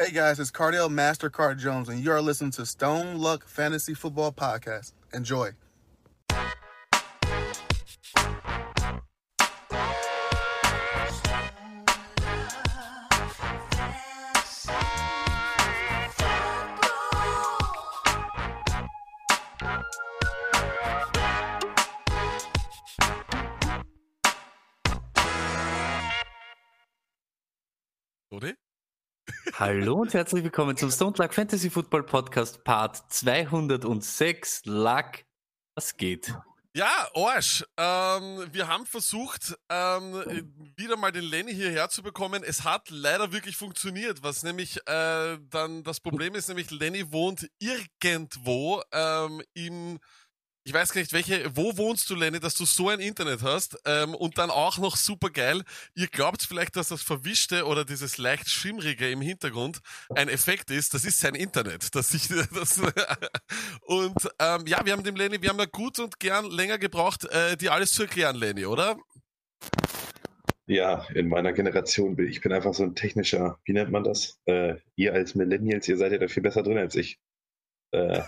Hey guys, it's Cardell Mastercard Jones, and you are listening to Stone Luck Fantasy Football Podcast. Enjoy. Hallo und herzlich willkommen zum Stone Luck Fantasy Football Podcast Part 206. Luck, was geht? Ja, Arsch. Ähm, wir haben versucht, ähm, wieder mal den Lenny hierher zu bekommen. Es hat leider wirklich funktioniert, was nämlich äh, dann das Problem ist, nämlich Lenny wohnt irgendwo ähm, im ich weiß gar nicht, welche, wo wohnst du, Lenny, dass du so ein Internet hast ähm, und dann auch noch super geil. Ihr glaubt vielleicht, dass das Verwischte oder dieses leicht Schimmrige im Hintergrund ein Effekt ist. Das ist sein Internet. Dass ich, das, und ähm, ja, wir haben dem Lenny, wir haben ja gut und gern länger gebraucht, äh, dir alles zu erklären, Lenny, oder? Ja, in meiner Generation bin ich bin einfach so ein technischer, wie nennt man das? Äh, ihr als Millennials, ihr seid ja da viel besser drin als ich. Äh,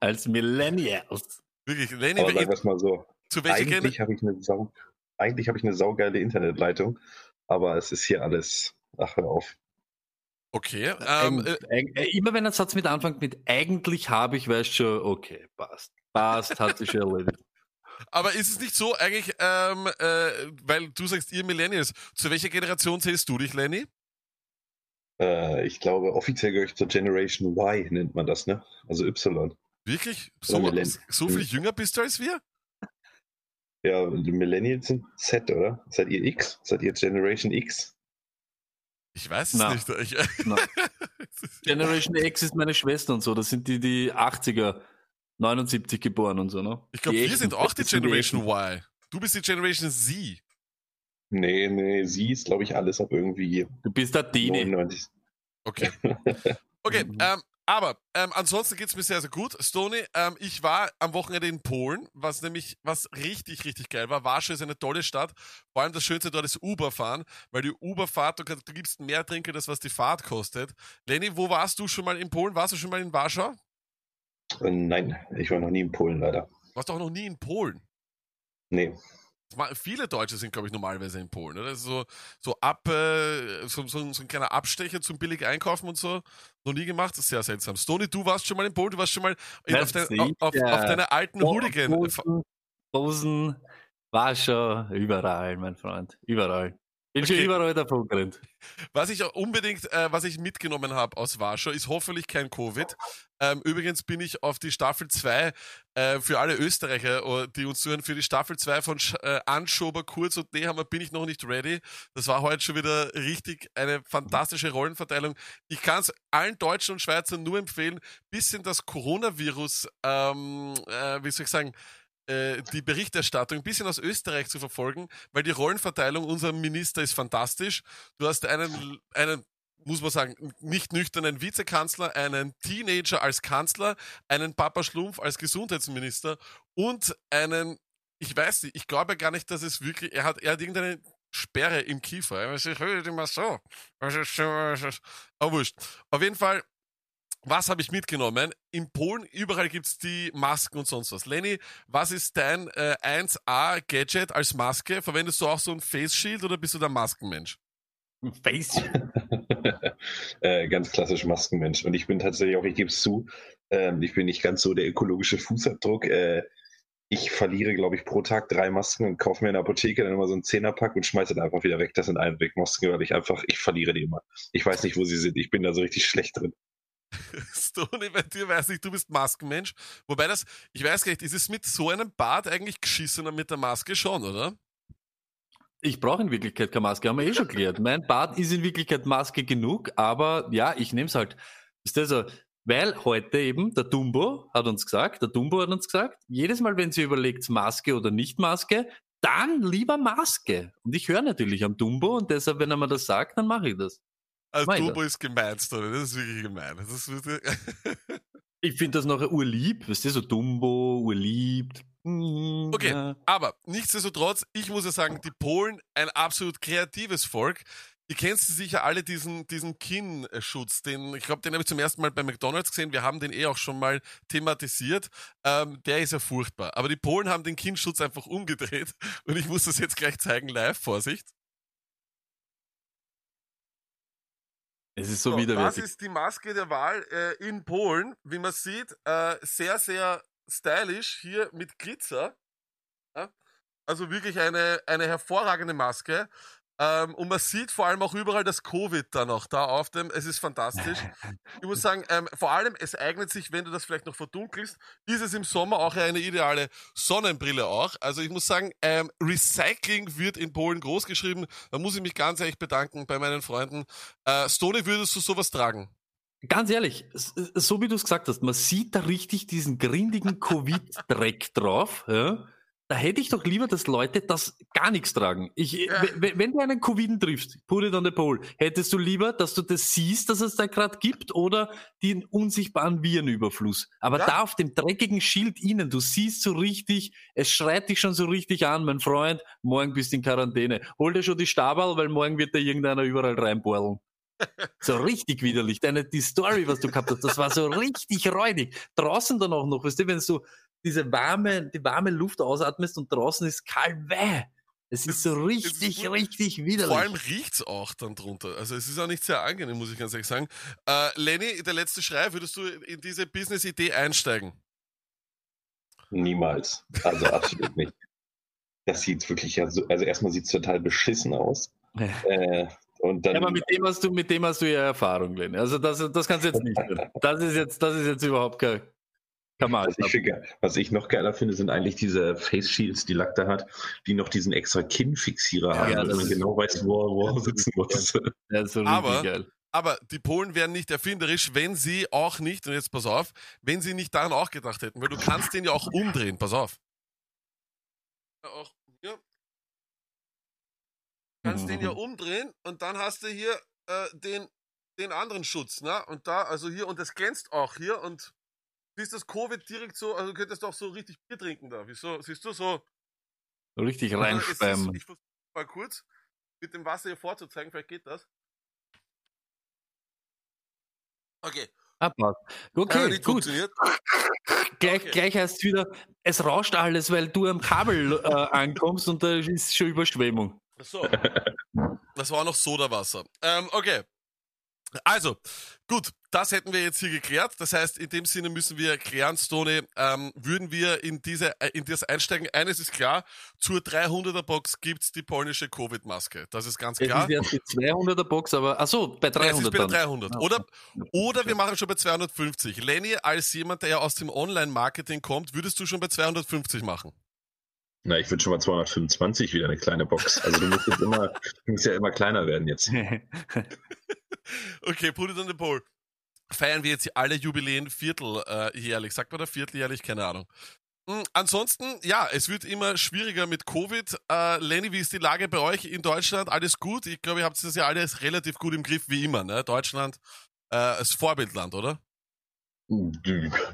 Als Millennials. Wirklich, Lenny, aber sagen wir- es mal so. zu Eigentlich habe ich eine Sau, eigentlich habe ich eine saugeile Internetleitung, aber es ist hier alles, ach hör auf. Okay, ähm, äh, Eig- äh, immer wenn ein Satz mit anfängt mit eigentlich habe ich, weißt schon, okay, passt. Passt, hat sich schon erledigt. aber ist es nicht so eigentlich, ähm, äh, weil du sagst, ihr Millennials, zu welcher Generation zählst du dich, Lenny? Äh, ich glaube, offiziell gehöre ich zur Generation Y, nennt man das, ne? Also Y. Wirklich? So, so viel jünger bist du als wir? Ja, die Millennials sind Z, oder? Seid ihr X? Seid ihr Generation X? Ich weiß es Na. nicht. Ich, Na. Generation X ist meine Schwester und so. Das sind die, die 80er, 79 geboren und so, ne? ich glaube, wir echten- sind auch die Generation. Y. Du bist die Generation Z. Nee, nee, sie ist, glaube ich, alles ab irgendwie Du bist der Dini. 99. Okay. Okay, Mhm. ähm, aber ähm, ansonsten geht's mir sehr, sehr gut. Stony, ähm, ich war am Wochenende in Polen, was nämlich, was richtig, richtig geil war. Warschau ist eine tolle Stadt. Vor allem das Schönste dort ist Uber-Fahren, weil die Uber-Fahrt, du, du gibst mehr Trinkgeld, als was die Fahrt kostet. Lenny, wo warst du schon mal in Polen? Warst du schon mal in Warschau? Äh, nein, ich war noch nie in Polen, leider. Warst doch noch nie in Polen. Nee. Viele Deutsche sind, glaube ich, normalerweise in Polen. Oder? Das ist so, so ab, äh, so, so, so ein kleiner Abstecher zum billig einkaufen und so. Noch nie gemacht, das ist sehr seltsam. Stony, du warst schon mal in Polen, du warst schon mal in, auf, dein, auf, auf, auf deine alten Hooligan. Posen, Posen, Warschau, überall, mein Freund. Überall. Bin schon Okay. überall davon gerannt. Was ich auch unbedingt, äh, was ich mitgenommen habe aus Warschau, ist hoffentlich kein Covid. Ähm, übrigens bin ich auf die Staffel 2 äh, für alle Österreicher, oh, die uns zuhören, für die Staffel 2 von Sch äh, Anschober, Kurz und Nehammer bin ich noch nicht ready. Das war heute schon wieder richtig eine fantastische Rollenverteilung. Ich kann es allen Deutschen und Schweizern nur empfehlen, bisschen das Coronavirus, ähm, äh, wie soll ich sagen, äh, die Berichterstattung ein bisschen aus Österreich zu verfolgen, weil die Rollenverteilung unserer Minister ist fantastisch. Du hast einen, einen muss man sagen, nicht nüchternen Vizekanzler, einen Teenager als Kanzler, einen Papa Schlumpf als Gesundheitsminister und einen, ich weiß nicht, ich glaube gar nicht, dass es wirklich, er hat, er hat irgendeine Sperre im Kiefer. Ich höre immer so. Aber wurscht. Auf jeden Fall, was habe ich mitgenommen? In Polen, überall gibt's die Masken und sonst was. Lenny, was ist dein äh, 1A-Gadget als Maske? Verwendest du auch so ein Face Shield oder bist du der Maskenmensch? Face. äh, ganz klassisch Maskenmensch. Und ich bin tatsächlich auch, ich gebe es zu, ähm, ich bin nicht ganz so der ökologische Fußabdruck. Äh, ich verliere, glaube ich, pro Tag drei Masken und kaufe mir in der Apotheke dann immer so einen Zehnerpack und schmeiße dann einfach wieder weg. Das sind Einwegmasken, weil ich einfach, ich verliere die immer. Ich weiß nicht, wo sie sind. Ich bin da so richtig schlecht drin. Stony, bei dir weiß ich, du bist Maskenmensch. Wobei das, ich weiß gar nicht, ist es mit so einem Bart eigentlich geschissener mit der Maske schon, oder? Ich brauche in Wirklichkeit keine Maske, haben wir eh schon geklärt. Mein Bart ist in Wirklichkeit Maske genug, aber ja, ich nehme es halt. Ist das so? Weil heute eben der Dumbo hat uns gesagt, der Dumbo hat uns gesagt, jedes Mal, wenn sie überlegt, Maske oder nicht Maske, dann lieber Maske. Und ich höre natürlich am Dumbo und deshalb, wenn er mir das sagt, dann mache ich das. Also. Turbo ist gemein, Stony, das ist wirklich gemein. Ist wirklich Ich finde das nachher urlieb, weißt du, so Dumbo, urliebt. Okay. Aber nichtsdestotrotz, ich muss ja sagen, die Polen, ein absolut kreatives Volk. Ihr kennt sicher alle diesen, diesen Kinnschutz, den, ich glaube, den habe ich zum ersten Mal bei McDonalds gesehen. Wir haben den eh auch schon mal thematisiert. Ähm, der ist ja furchtbar. Aber die Polen haben den Kinnschutz einfach umgedreht und ich muss das jetzt gleich zeigen live. Vorsicht. Es ist so, So, das widerwärtig. ist die Maske der Wahl äh, in Polen. Wie man sieht, äh, sehr, sehr stylisch hier mit Glitzer. Ja? Also wirklich eine, eine hervorragende Maske. Ähm, und man sieht vor allem auch überall das Covid da noch da auf dem. Es ist fantastisch. Ich muss sagen, ähm, vor allem, es eignet sich, wenn du das vielleicht noch verdunkelst, ist es im Sommer auch eine ideale Sonnenbrille auch. Also ich muss sagen, ähm, Recycling wird in Polen groß geschrieben. Da muss ich mich ganz ehrlich bedanken bei meinen Freunden. Äh, Stone, würdest du sowas tragen? Ganz ehrlich, so wie du es gesagt hast, man sieht da richtig diesen grindigen Covid-Dreck drauf. Ja? Da hätte ich doch lieber, dass Leute das gar nichts tragen. Ich, Ja. Wenn du einen Covid triffst, put it on the pole, hättest du lieber, dass du das siehst, dass es da gerade gibt, oder den unsichtbaren Virenüberfluss. Aber Ja. da auf dem dreckigen Schild innen, du siehst so richtig, es schreit dich schon so richtig an, mein Freund, morgen bist du in Quarantäne. Hol dir schon die Stabal, weil morgen wird da irgendeiner überall reinbohren. So richtig widerlich. Deine, die Story, was du gehabt hast, das war so richtig räudig. Draußen dann auch noch, weißt du, wenn du diese warme, die warme Luft ausatmest und draußen ist kalt, weh. Es ist so richtig, gut. richtig widerlich. Vor allem riecht's auch dann drunter. Also es ist auch nicht sehr angenehm, muss ich ganz ehrlich sagen. Äh, Lenny, der letzte Schrei, würdest du in diese Business-Idee einsteigen? Niemals. Also absolut nicht. Das sieht wirklich ja so, also erstmal sieht es total beschissen aus. Äh, und dann, ja, aber mit dem hast du, mit dem hast du ja Erfahrung, Lenny. Also das, das kannst du jetzt nicht. Das ist jetzt, das ist jetzt überhaupt kein, kein was, ich ge- was ich noch geiler finde, sind eigentlich diese Face Shields, die Lack da hat, die noch diesen extra Kinnfixierer haben, Ja, damit das man genau weiß, wo, er- wo er sitzen muss. Ja, so richtig Aber- geil. Aber die Polen wären nicht erfinderisch, wenn sie auch nicht, und jetzt pass auf, wenn sie nicht daran auch gedacht hätten, weil du kannst den ja auch umdrehen, pass auf. Ja, auch kannst den ja umdrehen und dann hast du hier äh, den, den anderen Schutz, ne? Und da, also hier, und das glänzt auch hier und siehst das Covid direkt so, also du könntest auch so richtig Bier trinken da. Wieso? Siehst du so? Richtig Also es reinspeimen. Ich versuche mal kurz mit dem Wasser hier vorzuzeigen, vielleicht geht das. Okay, hat Okay, nicht gut. Gleich, Okay. gleich heißt wieder, es rauscht alles, weil du am Kabel äh, ankommst und da ist schon Überschwemmung. So. Das war noch Sodawasser. Ähm, okay. Also, gut, das hätten wir jetzt hier geklärt. Das heißt, in dem Sinne müssen wir klären, Stone, ähm, würden wir in diese, äh, in das einsteigen. Eines ist klar, zur 300er Box gibt's die polnische Covid-Maske. Das ist ganz Es klar. ist jetzt die 200er Box, aber, ach so, bei Ja, es ist 300 bei dann. 300. Ah, Oder, oder wir machen schon bei 250. Lenny, als jemand, der ja aus dem Online-Marketing kommt, würdest du schon bei 250 machen? Na, ich würde schon mal 225 wieder eine kleine Box. Also du musst jetzt immer, du musst ja immer kleiner werden jetzt. Okay, put it on the poll. Feiern wir jetzt alle Jubiläen vierteljährlich? Sagt man da vierteljährlich? Keine Ahnung. Hm, ansonsten, ja, es wird immer schwieriger mit Covid. Äh, Lenny, wie ist die Lage bei euch in Deutschland? Alles gut? Ich glaube, ihr habt das ja alles relativ gut im Griff, wie immer, ne? Deutschland äh, als Vorbildland, oder?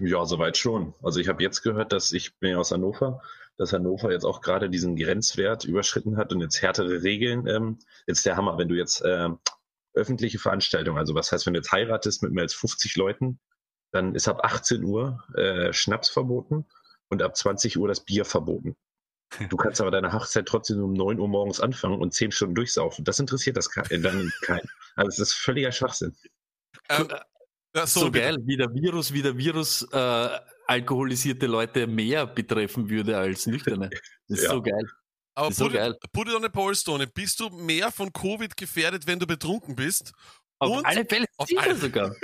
Ja, soweit schon. Also ich habe jetzt gehört, dass ich bin ja aus Hannover, dass Hannover jetzt auch gerade diesen Grenzwert überschritten hat und jetzt härtere Regeln. Ähm, jetzt der Hammer, wenn du jetzt ähm, öffentliche Veranstaltungen, also was heißt, wenn du jetzt heiratest mit mehr als 50 Leuten, dann ist ab 18 Uhr äh, Schnaps verboten und ab 20 Uhr das Bier verboten. Du kannst aber deine Hochzeit trotzdem um 9 Uhr morgens anfangen und 10 Stunden durchsaufen. Das interessiert das ke- äh, dann keinen. Also es ist völliger Schwachsinn. Ähm, ja, so bitte. geil, wie der Virus, wie der Virus äh, alkoholisierte Leute mehr betreffen würde als nüchterne. Das ist Ja. so geil. Aber ist so put, geil. it, put it on the poll, Stone. Bist du mehr von Covid gefährdet, wenn du betrunken bist? Auf Und- alle Fälle auf sicher alle- sogar.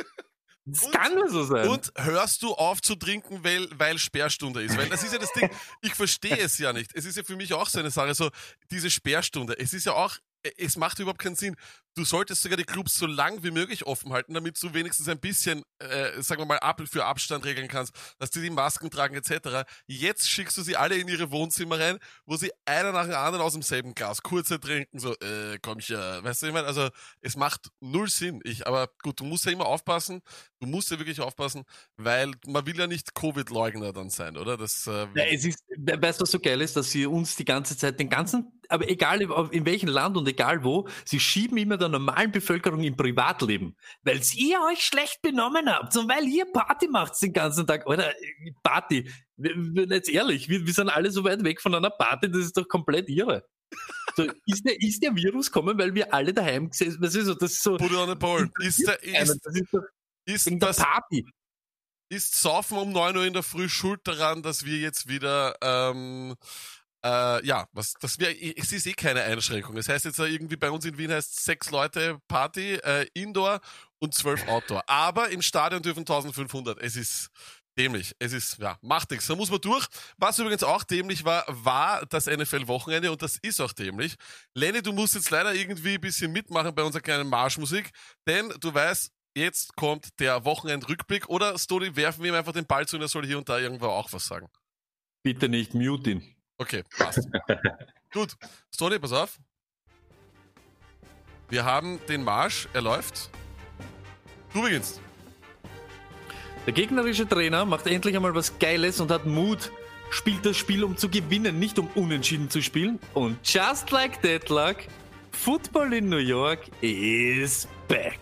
Das Und- kann nur so sein. Und hörst du auf zu trinken, weil, weil Sperrstunde ist? Weil das ist ja das Ding, ich verstehe es ja nicht. Es ist ja für mich auch so eine Sache, so diese Sperrstunde. Es ist ja auch, es macht überhaupt keinen Sinn. Du solltest sogar die Clubs so lang wie möglich offen halten, damit du wenigstens ein bisschen, äh, sagen wir mal, ab, für Abstand regeln kannst, dass die die Masken tragen etc. Jetzt schickst du sie alle in ihre Wohnzimmer rein, wo sie einer nach dem anderen aus demselben Glas kurze trinken, so, äh, komm ich ja, weißt du, ich meine, also es macht null Sinn. Ich, aber gut, du musst ja immer aufpassen, du musst ja wirklich aufpassen, weil man will ja nicht Covid-Leugner dann sein, oder? Das, äh, Ja, es ist, we- weißt du, was so geil ist, dass sie uns die ganze Zeit den ganzen, aber egal in welchem Land und egal wo, sie schieben immer der normalen Bevölkerung im Privatleben, weil ihr euch schlecht benommen habt und weil ihr Party macht den ganzen Tag. Oder Party. Wir, wir, jetzt ehrlich, wir, wir sind alle so weit weg von einer Party, das ist doch komplett irre. So, ist, der, ist der Virus kommen, weil wir alle daheim gesessen was ist so, das ist so. Put it on the ball. Ist, der, ist, das ist, doch ist, das, Party. ist Saufen um 9 Uhr in der Früh schuld daran, dass wir jetzt wieder, ähm, äh, ja, was, das wäre, es ist eh keine Einschränkung. Das heißt jetzt irgendwie bei uns in Wien heißt sechs Leute Party, äh, Indoor und zwölf Outdoor. Aber im Stadion dürfen 1500. Es ist dämlich. Es ist, ja, macht nichts. Da muss man durch. Was übrigens auch dämlich war, war das NFL-Wochenende und das ist auch dämlich. Lenny, du musst jetzt leider irgendwie ein bisschen mitmachen bei unserer kleinen Marschmusik, denn du weißt, jetzt kommt der Wochenendrückblick oder Stoli, werfen wir ihm einfach den Ball zu und er soll hier und da irgendwo auch was sagen. Bitte nicht mute ihn. Okay, passt. Gut. Stoli, pass auf. Wir haben den Marsch, er läuft. Du beginnst. Der gegnerische Trainer macht endlich einmal was Geiles und hat Mut. Spielt das Spiel, um zu gewinnen, nicht um unentschieden zu spielen. Und just like that luck, Football in New York is back.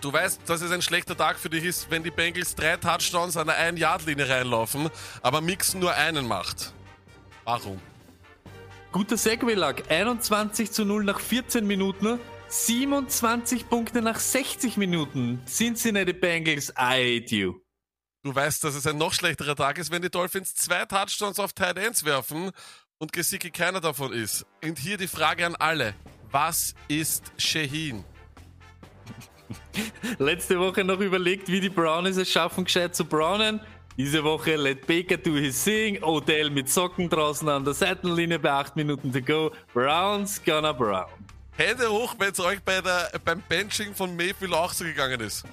Du weißt, dass es ein schlechter Tag für dich ist, wenn die Bengals drei Touchdowns an der 1-Yard-Linie reinlaufen, aber Mixon nur einen macht. Warum? Guter Segway luck. 21 zu 0 nach 14 Minuten. 27 Punkte nach 60 Minuten. Cincinnati Bengals, I hate you. Du weißt, dass es ein noch schlechterer Tag ist, wenn die Dolphins zwei Touchdowns auf Tight Ends werfen und Gesicki keiner davon ist. Und hier die Frage an alle. Was ist Shaheen? Letzte Woche noch überlegt, wie die Brownies es schaffen, gescheit zu brownen. Diese Woche let Baker do his thing. Odell mit Socken draußen an der Seitenlinie bei 8 Minuten to go. Browns gonna brown. Hände hoch, wenn es euch bei der, beim Benching von Mayfield auch so gegangen ist.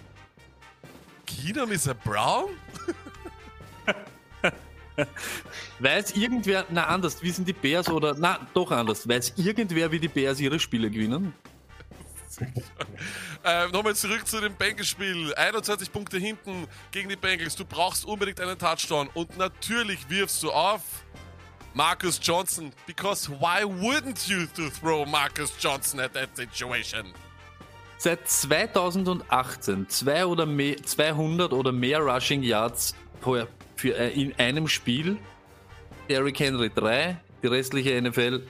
Keenum ist ein Brown? Weiß irgendwer, na anders, wie sind die Bears oder, na doch anders, weiß irgendwer, wie die Bears ihre Spiele gewinnen? Äh, Nochmal zurück zu dem Bengals-Spiel. 21 Punkte hinten gegen die Bengals. Du brauchst unbedingt einen Touchdown. Und natürlich wirfst du auf Marcus Johnson. Because why wouldn't you to throw Marcus Johnson at that situation? Seit 2018 zwei oder mehr, 200 oder mehr Rushing Yards für, für, äh, in einem Spiel. Derrick Henry 3, die restliche NFL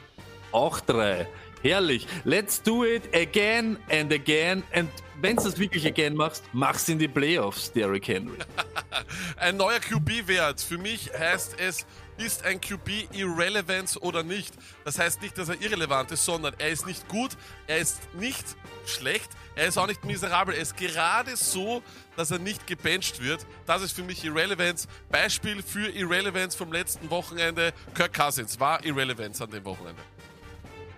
auch 3. Herrlich. Let's do it again and again. Und wenn du das wirklich again machst, mach's in die Playoffs, Derrick Henry. Ein neuer QB-Wert. Für mich heißt es, ist ein QB Irrelevance oder nicht. Das heißt nicht, dass er irrelevant ist, sondern er ist nicht gut, er ist nicht schlecht, er ist auch nicht miserabel. Er ist gerade so, dass er nicht gebencht wird. Das ist für mich Irrelevance. Beispiel für Irrelevance vom letzten Wochenende. Kirk Cousins war Irrelevance an dem Wochenende.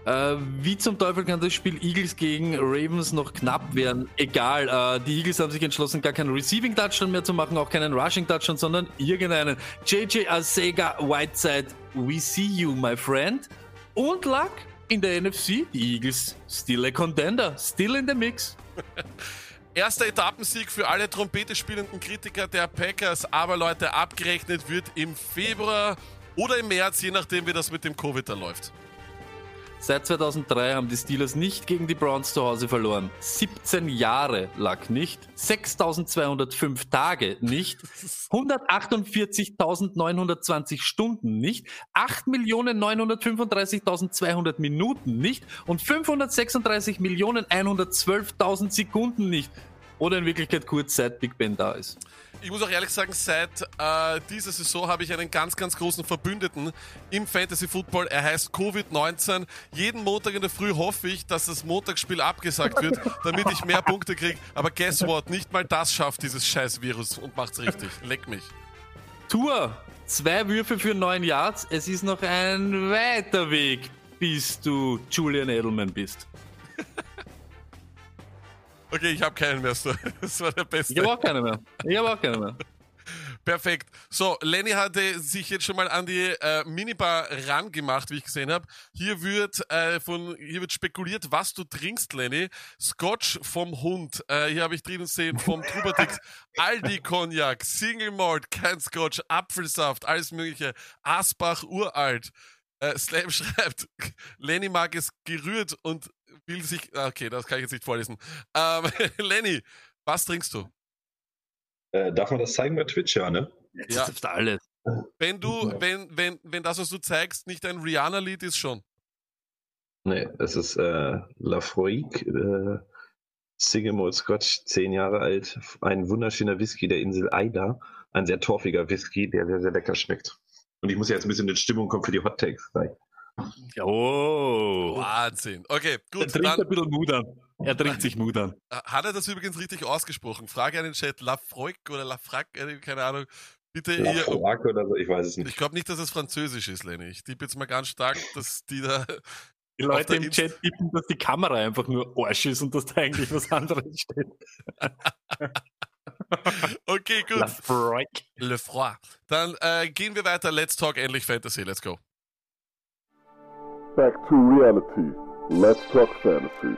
Äh, wie zum Teufel kann das Spiel Eagles gegen Ravens noch knapp werden? Egal, äh, die Eagles haben sich entschlossen, gar keinen Receiving Touchdown mehr zu machen, auch keinen Rushing Touchdown, sondern irgendeinen. JJ Arcega Whiteside, we see you, my friend. Und Luck in der NFC, die Eagles still a contender, still in the mix. Erster Etappensieg für alle Trompete spielenden Kritiker der Packers, aber Leute, abgerechnet wird im Februar oder im März, je nachdem wie das mit dem Covid da läuft. Seit 2003 haben die Steelers nicht gegen die Browns zu Hause verloren. 17 Jahre lag nicht. 6205 Tage nicht. 148.920 Stunden nicht. 8.935.200 Minuten nicht. Und 536.112.000 Sekunden nicht. Oder in Wirklichkeit kurz seit Big Ben da ist. Ich muss auch ehrlich sagen, seit äh, dieser Saison habe ich einen ganz, ganz großen Verbündeten im Fantasy Football. Er heißt Covid-19. Jeden Montag in der Früh hoffe ich, dass das Montagsspiel abgesagt wird, damit ich mehr Punkte kriege. Aber guess what? Nicht mal das schafft dieses scheiß Virus und macht's richtig. Leck mich. Tour. Zwei Würfe für neun Yards. Es ist noch ein weiter Weg, bis du Julian Edelman bist. Okay, ich habe keinen mehr. So. Das war der beste. Ich habe auch keine mehr. Ich habe auch keine mehr. Perfekt. So, Lenny hatte sich jetzt schon mal an die äh, Minibar rangemacht, wie ich gesehen habe. Hier wird äh, von hier wird spekuliert, was du trinkst, Lenny. Scotch vom Hund. Äh, hier habe ich drinnen sehen vom Trubadix, Aldi Cognac, Single Malt, kein Scotch, Apfelsaft, alles mögliche. Asbach uralt. Äh, Slam schreibt, Lenny mag es gerührt und will sich. ah, Okay, das kann ich jetzt nicht vorlesen. Ähm, Lenny, was trinkst du? Äh, darf man das zeigen bei Twitch, ja, ne? Jetzt Ja. ist alles. Wenn du, wenn, wenn, wenn das, was du zeigst, nicht ein Rihanna-Lied ist, schon. Nee, es ist äh, Lafroig, äh, Single Scotch, zehn Jahre alt, ein wunderschöner Whisky der Insel Aida, ein sehr torfiger Whisky, der sehr, sehr lecker schmeckt. Und ich muss jetzt ein bisschen in Stimmung kommen für die Hot Takes. gleich. Oh. Wahnsinn. Okay, Er gut. trinkt Dann, ein bisschen Mut an. Er trinkt sich Mut an. hat er das übrigens richtig ausgesprochen? Frage an den Chat. Lafroig oder Lafrac, äh, keine Ahnung. Bitte ihr. Lafroig oder so, ich weiß es nicht. Ich glaube nicht, dass es Französisch ist, Lenny. Ich tippe jetzt mal ganz stark, dass die da. Die Leute im Inst- Chat tippen, dass die Kamera einfach nur Arsch ist und dass da eigentlich was anderes steht. Okay, gut. Lafroig. Le Froid. Dann äh, gehen wir weiter. Let's talk endlich Fantasy. Let's go. Back to reality. Let's talk fantasy.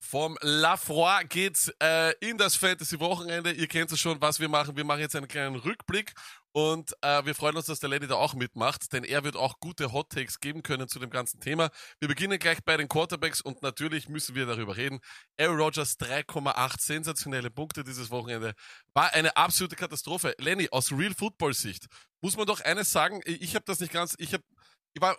Vom Lafroy geht's äh, in das Fantasy-Wochenende. Ihr kennt es schon, was wir machen. Wir machen jetzt einen kleinen Rückblick und äh, wir freuen uns, dass der Lenny da auch mitmacht, denn er wird auch gute Hot Takes geben können zu dem ganzen Thema. Wir beginnen gleich bei den Quarterbacks und natürlich müssen wir darüber reden. Aaron Rodgers 3,8 sensationelle Punkte dieses Wochenende. War eine absolute Katastrophe. Lenny, aus Real Football-Sicht muss man doch eines sagen. Ich habe das nicht ganz, ich habe, ich war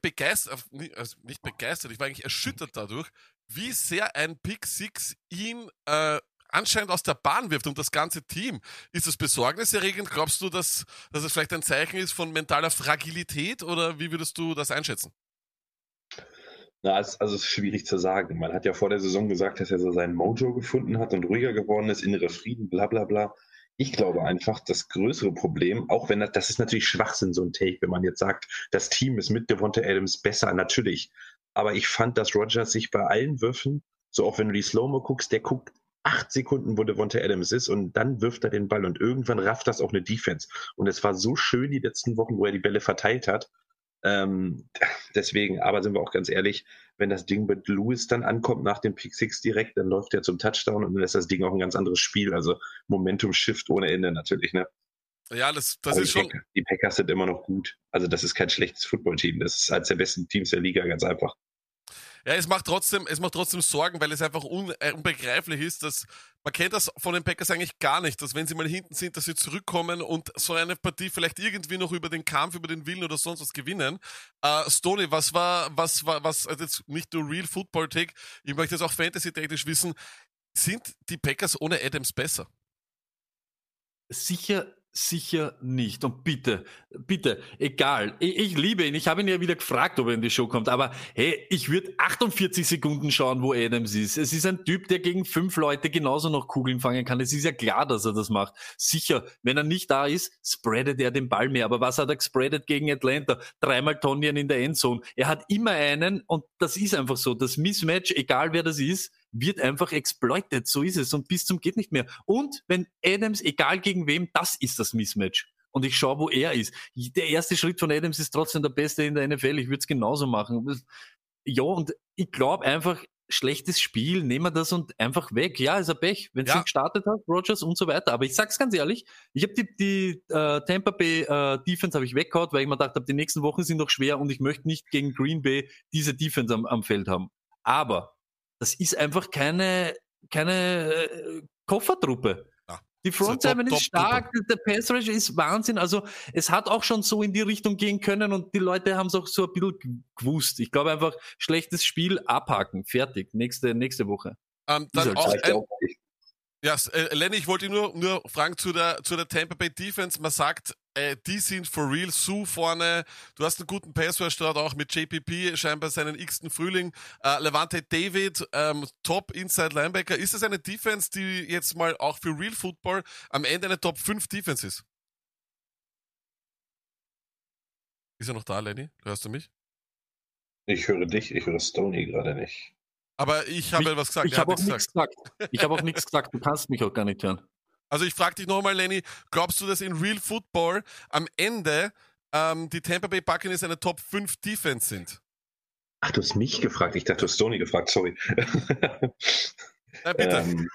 begeistert, also nicht begeistert, ich war eigentlich erschüttert dadurch, wie sehr ein Pick Six ihn äh, anscheinend aus der Bahn wirft und das ganze Team. Ist das besorgniserregend? Glaubst du, dass, dass es vielleicht ein Zeichen ist von mentaler Fragilität oder wie würdest du das einschätzen? Na, es, also es ist schwierig zu sagen. Man hat ja vor der Saison gesagt, dass er so seinen Mojo gefunden hat und ruhiger geworden ist, innere Frieden, bla bla bla. Ich glaube einfach, das größere Problem, auch wenn das, das ist natürlich Schwachsinn, so ein Take, wenn man jetzt sagt, das Team ist mit Devonta Adams besser, natürlich. Aber ich fand, dass Rogers sich bei allen Würfen, so auch wenn du die Slow-Mo guckst, der guckt acht Sekunden, wo Devonta Adams ist und dann wirft er den Ball und irgendwann rafft das auch eine Defense. Und es war so schön die letzten Wochen, wo er die Bälle verteilt hat. Ähm, deswegen, aber sind wir auch ganz ehrlich, wenn das Ding mit Lewis dann ankommt nach dem Pick Six direkt, dann läuft er zum Touchdown und dann ist das Ding auch ein ganz anderes Spiel. Also Momentum Shift ohne Ende natürlich, ne? Ja, das, das Aber ist schon. Packers, die Packers sind immer noch gut. Also das ist kein schlechtes Footballteam. Das ist eines der besten Teams der Liga, ganz einfach. Ja, es macht trotzdem, es macht trotzdem Sorgen, weil es einfach un, äh, unbegreiflich ist, dass man kennt das von den Packers eigentlich gar nicht, dass wenn sie mal hinten sind, dass sie zurückkommen und so eine Partie vielleicht irgendwie noch über den Kampf, über den Willen oder sonst was gewinnen. Äh, Stoney, was war, was war, was, also jetzt nicht nur Real Football Take, ich möchte jetzt auch Fantasy-technisch wissen, sind die Packers ohne Adams besser? Sicher, sicher nicht. Und bitte, bitte, egal. Ich, ich liebe ihn. Ich habe ihn ja wieder gefragt, ob er in die Show kommt. Aber hey, ich würde 48 Sekunden schauen, wo Adams ist. Es ist ein Typ, der gegen fünf Leute genauso noch Kugeln fangen kann. Es ist ja klar, dass er das macht. Sicher, wenn er nicht da ist, spreadet er den Ball mehr. Aber was hat er gespreadet gegen Atlanta? Dreimal Tonyan in der Endzone. Er hat immer einen und das ist einfach so. Das Mismatch, egal wer das ist, wird einfach exploited. So ist es. Und bis zum geht nicht mehr. Und wenn Adams, egal gegen wem, das ist das Mismatch. Und ich schaue, wo er ist. Der erste Schritt von Adams ist trotzdem der beste in der NFL. Ich würde es genauso machen. Ja, und ich glaube einfach, schlechtes Spiel, nehmen wir das und einfach weg. Ja, ist ein Pech, wenn Ja. sie gestartet hat, Rogers und so weiter. Aber ich sag's ganz ehrlich, ich habe die, die äh, Tampa Bay äh, Defense habe ich weggehauen, weil ich mir gedacht habe, die nächsten Wochen sind noch schwer und ich möchte nicht gegen Green Bay diese Defense am, am Feld haben. Aber das ist einfach keine, keine äh, Koffertruppe. Ja. Die Front So top- Seven ist top-Truppe. stark, der Pass Rush ist Wahnsinn. Also es hat auch schon so in die Richtung gehen können und die Leute haben es auch so ein bisschen gewusst. Ich glaube einfach, schlechtes Spiel abhaken, fertig, nächste, nächste Woche. Ähm, dann halt auch ein, Ja, äh, Lenny, ich wollte nur, nur fragen zu der, zu der Tampa Bay Defense. Man sagt, äh, die sind for real. Sue vorne. Du hast einen guten Pass Rush dort auch mit JPP, scheinbar seinen x-ten Frühling. Äh, Levante David, ähm, Top Inside Linebacker. Ist das eine Defense, die jetzt mal auch für Real Football am Ende eine Top 5 Defense ist? Ist er noch da, Lenny? Hörst du mich? ich höre dich, ich höre Stoney gerade nicht. Aber ich habe Ich- ja was gesagt. ich er hat habe auch nichts nichts gesagt. Ich habe auch nichts gesagt. Du kannst mich auch gar nicht hören. Also ich frage dich nochmal, Lenny, glaubst du, dass in Real Football am Ende ähm, die Tampa Bay Buccaneers eine Top 5 Defense sind? Ach, du hast mich gefragt. Ich dachte, du hast Stoney gefragt, sorry. Na bitte. ähm,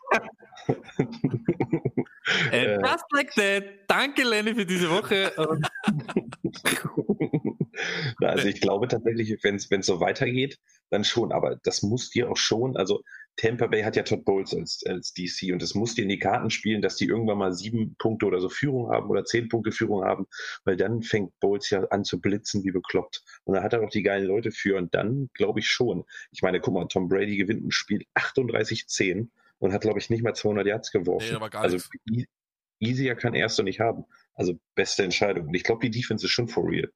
And Äh. just like that. Danke, Lenny, für diese Woche. Na, also ich glaube tatsächlich, wenn es so weitergeht, dann schon. Aber das muss dir auch schon, also Tampa Bay hat ja Todd Bowles als, als DC und es muss dir in die Karten spielen, dass die irgendwann mal sieben Punkte oder so Führung haben oder zehn Punkte Führung haben, weil dann fängt Bowles ja an zu blitzen wie bekloppt. Und dann hat er auch die geilen Leute für und dann glaube ich schon. Ich meine, guck mal, Tom Brady gewinnt ein Spiel 38-10 und hat, glaube ich, nicht mal 200 Yards geworfen. Nee, aber gar also nichts. easier kann er es doch nicht haben. Also beste Entscheidung. Und ich glaube, die Defense ist schon for real.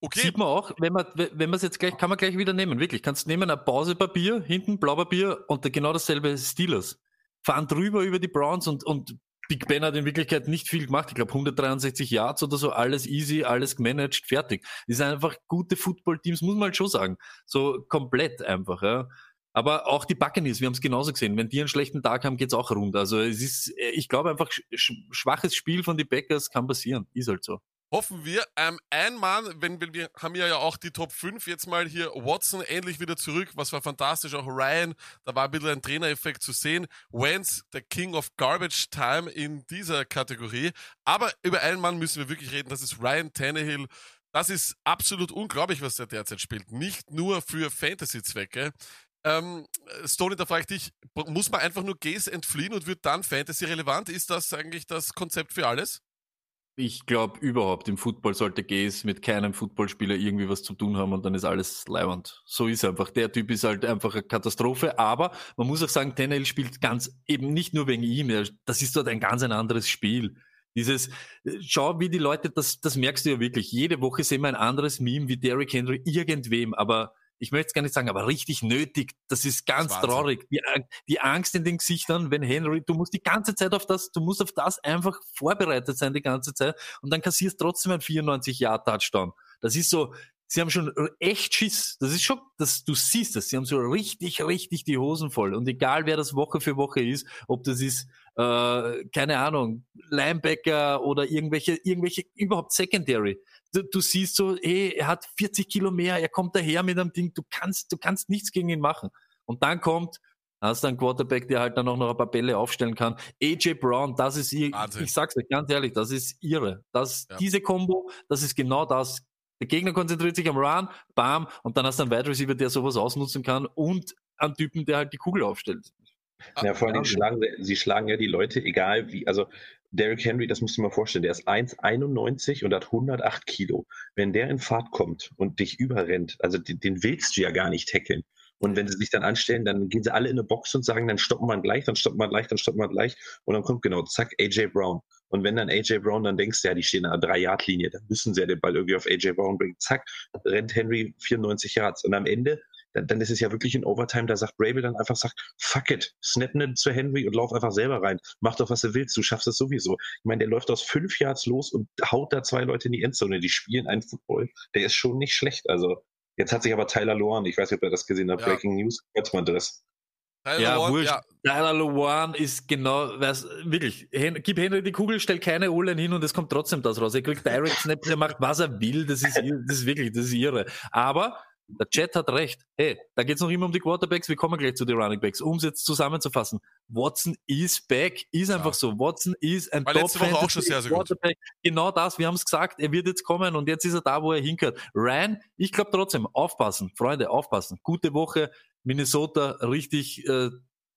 Okay. Sieht man auch, wenn man wenn man es jetzt gleich, kann man gleich wieder nehmen, wirklich. Kannst nehmen ein Pausepapier, hinten Blaupapier und genau dasselbe Steelers. Fahren drüber über die Browns und, und Big Ben hat in Wirklichkeit nicht viel gemacht. Ich glaube 163 Yards oder so, alles easy, alles gemanagt, fertig. Das sind einfach gute Football-Teams, muss man halt schon sagen. So komplett einfach, ja. Aber auch die Buccaneers, wir haben es genauso gesehen. Wenn die einen schlechten Tag haben, geht's auch rund. Also es ist, ich glaube einfach, schwaches Spiel von den Packers kann passieren. Ist halt so. Hoffen wir. Ähm, ein Mann, wenn, wenn wir haben ja auch die Top 5 jetzt mal hier. Watson endlich wieder zurück, was war fantastisch. Auch Ryan, da war ein bisschen ein Trainereffekt zu sehen. Wentz, der King of Garbage Time in dieser Kategorie. Aber über einen Mann müssen wir wirklich reden, das ist Ryan Tannehill. Das ist absolut unglaublich, was der derzeit spielt. Nicht nur für Fantasy-Zwecke. Ähm, Stoney, da frage ich dich, muss man einfach nur Gaze entfliehen und wird dann Fantasy relevant? Ist das eigentlich das Konzept für alles? Ich glaube überhaupt, im Football sollte Gaze mit keinem Footballspieler irgendwie was zu tun haben und dann ist alles leibend. So ist einfach. Der Typ ist halt einfach eine Katastrophe. Aber man muss auch sagen, Tennell spielt ganz eben nicht nur wegen ihm. Das ist dort ein ganz ein anderes Spiel. Dieses, schau, wie die Leute, das, das merkst du ja wirklich. Jede Woche sehen wir ein anderes Meme wie Derrick Henry irgendwem, aber ich möchte es gar nicht sagen, aber richtig nötig. Das ist ganz das traurig. Die, die, Angst in den Gesichtern, wenn Henry, du musst die ganze Zeit auf das, du musst auf das einfach vorbereitet sein die ganze Zeit und dann kassierst trotzdem ein 94 Jahr Touchdown. Das ist so, sie haben schon echt Schiss. Das ist schon, dass du siehst das. Sie haben so richtig, richtig die Hosen voll. Und egal wer das Woche für Woche ist, ob das ist, äh, keine Ahnung, Linebacker oder irgendwelche, irgendwelche, überhaupt Secondary du, du siehst so, ey, er hat 40 Kilo mehr, er kommt daher mit einem Ding, du kannst, du kannst nichts gegen ihn machen. Und dann kommt, hast du einen Quarterback, der halt dann auch noch ein paar Bälle aufstellen kann. AJ Brown, das ist ihr, ich sag's euch ganz ehrlich, das ist ihre. Das, ja. diese Combo, das ist genau das. Der Gegner konzentriert sich am Run, bam, und dann hast du einen Wide Receiver, der sowas ausnutzen kann und einen Typen, der halt die Kugel aufstellt. Ja, vor allem schlagen sie schlagen ja die Leute, egal wie, also Derrick Henry, das musst du dir mal vorstellen, der ist 1,91 und hat 108 Kilo. Wenn der in Fahrt kommt und dich überrennt, also den, den willst du ja gar nicht tackeln. Und wenn sie sich dann anstellen, dann gehen sie alle in eine Box und sagen, dann stoppen wir gleich, dann stoppen wir gleich, dann stoppen wir gleich. Und dann kommt genau, zack, AJ Brown. Und wenn dann AJ Brown, dann denkst du ja, die stehen an der 3-Yard-Linie, dann müssen sie ja den Ball irgendwie auf AJ Brown bringen. Zack, rennt Henry 94 Yards. Und am Ende dann, dann ist es ja wirklich in Overtime, da sagt Brable dann einfach, sagt, fuck it, snap nicht zu Henry und lauf einfach selber rein. Mach doch, was du willst, du schaffst es sowieso. Ich meine, der läuft aus fünf Yards los und haut da zwei Leute in die Endzone. Die spielen einen Football. Der ist schon nicht schlecht. Also, jetzt hat sich aber Tyler Lohan, ich weiß nicht, ob er das gesehen hat, ja. Breaking News, jetzt mal das. Tyler ja, Lohan, ja. Tyler Lohan ist genau, weiß, wirklich, Hen gib Henry die Kugel, stell keine O-Line hin und es kommt trotzdem das raus. Er kriegt Direct Snap, er macht was er will, das ist, das ist wirklich, das ist irre. Aber der Chat hat recht. Hey, da geht's noch immer um die Quarterbacks. Wir kommen gleich zu den Running Backs. Um es jetzt zusammenzufassen. Watson is back. Ist einfach ja. so. Watson ist ein top auch schon sehr, sehr Quarterback. Gut. Genau das. Wir haben es gesagt. Er wird jetzt kommen und jetzt ist er da, wo er hinkört. Ryan, ich glaube trotzdem, aufpassen. Freunde, aufpassen. Gute Woche. Minnesota richtig äh,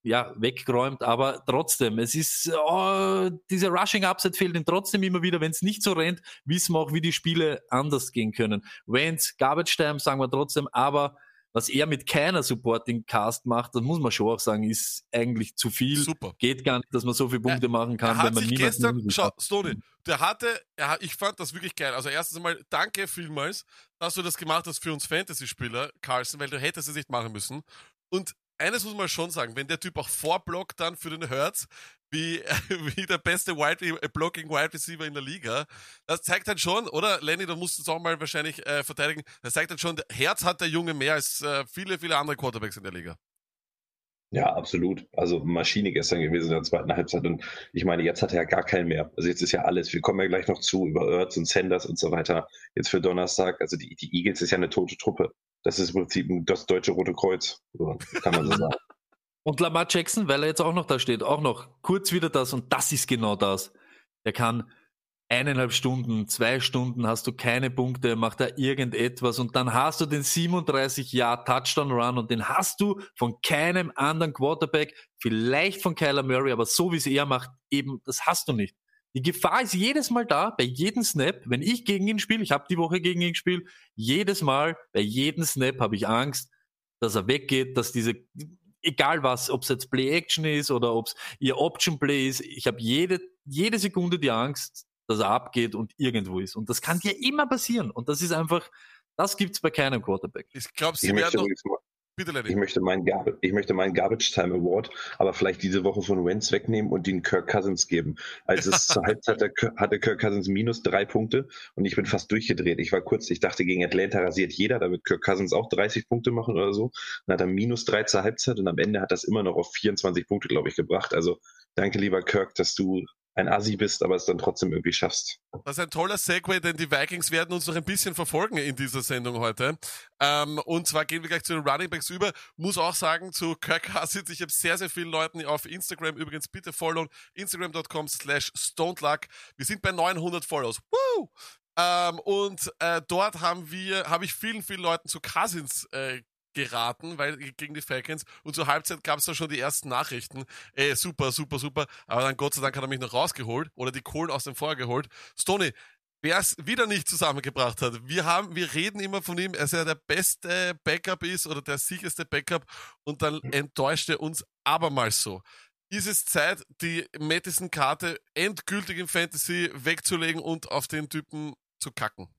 ja, weggeräumt, aber trotzdem, es ist, oh, dieser Rushing Upset fehlt ihm trotzdem immer wieder. Wenn es nicht so rennt, wissen wir auch, wie die Spiele anders gehen können. Wentz, Garbage Time, sagen wir trotzdem, aber was er mit keiner Supporting Cast macht, das muss man schon auch sagen, ist eigentlich zu viel. Super. Geht gar nicht, dass man so viele Punkte er, machen kann, wenn man sich gestern, schau, Stoney, der hatte, er, ich fand das wirklich geil. Also erstens einmal, danke vielmals, dass du das gemacht hast für uns Fantasy-Spieler, Carlson, weil du hättest es nicht machen müssen. Und eines muss man schon sagen, wenn der Typ auch vorblockt dann für den Hertz, wie, wie der beste Wide, äh, Blocking Wide Receiver in der Liga, das zeigt halt schon, oder Lenny, du musst es auch mal wahrscheinlich äh, verteidigen, das zeigt halt schon, Herz hat der Junge mehr als äh, viele, viele andere Quarterbacks in der Liga. Ja, absolut. Also Maschine gestern gewesen in der zweiten Halbzeit. Und ich meine, jetzt hat er ja gar keinen mehr. Also jetzt ist ja alles. Wir kommen ja gleich noch zu über Ertz und Sanders und so weiter. Jetzt für Donnerstag. Also die, die Eagles ist ja eine tote Truppe. Das ist im Prinzip das deutsche Rote Kreuz, kann man so sagen. Und Lamar Jackson, weil er jetzt auch noch da steht, auch noch kurz wieder das und das ist genau das. Er kann eineinhalb Stunden, zwei Stunden hast du keine Punkte, macht er irgendetwas und dann hast du den 37 Jahr Touchdown Run und den hast du von keinem anderen Quarterback, vielleicht von Kyler Murray, aber so wie es er macht, eben, das hast du nicht. Die Gefahr ist jedes Mal da, bei jedem Snap, wenn ich gegen ihn spiele, ich habe die Woche gegen ihn gespielt, jedes Mal, bei jedem Snap habe ich Angst, dass er weggeht, dass diese, egal was, ob es jetzt Play-Action ist oder ob es ihr Option-Play ist, ich habe jede, jede Sekunde die Angst, dass er abgeht und irgendwo ist. Und das kann dir immer passieren. Und das ist einfach, das gibt's bei keinem Quarterback. Ich glaube, sie Ich werden Bitte, Lenny. ich, möchte meinen Garb ich möchte meinen Garbage Time Award, aber vielleicht diese Woche von Wentz wegnehmen und den Kirk Cousins geben. Als es zur Halbzeit hatte, hatte Kirk Cousins minus drei Punkte und ich bin fast durchgedreht. Ich war kurz, ich dachte, gegen Atlanta rasiert jeder, da wird Kirk Cousins auch 30 Punkte machen oder so. Dann hat er minus drei zur Halbzeit und am Ende hat das immer noch auf 24 Punkte, glaube ich, gebracht. Also danke, lieber Kirk, dass du ein Assi bist, aber es dann trotzdem irgendwie schaffst. Das ist ein toller Segway, denn die Vikings werden uns noch ein bisschen verfolgen in dieser Sendung heute. Ähm, und zwar gehen wir gleich zu den Running Backs über. Muss auch sagen, zu Kirk Cousins, ich habe sehr, sehr vielen Leuten auf Instagram übrigens bitte followen. Instagram.com slash stonedluck. Wir sind bei 900 Follows. Woo! Ähm, und äh, dort haben wir, habe ich vielen, vielen Leuten zu Cousins äh, geraten, weil gegen die Falcons und zur Halbzeit gab es da schon die ersten Nachrichten. Ey, super, super, super. Aber dann Gott sei Dank hat er mich noch rausgeholt oder die Kohlen aus dem Feuer geholt. Stoney, wer es wieder nicht zusammengebracht hat, wir haben, wir reden immer von ihm, dass er der beste Backup ist oder der sicherste Backup und dann enttäuscht er uns abermals so. Ist es Zeit, die Madison-Karte endgültig im Fantasy wegzulegen und auf den Typen zu kacken?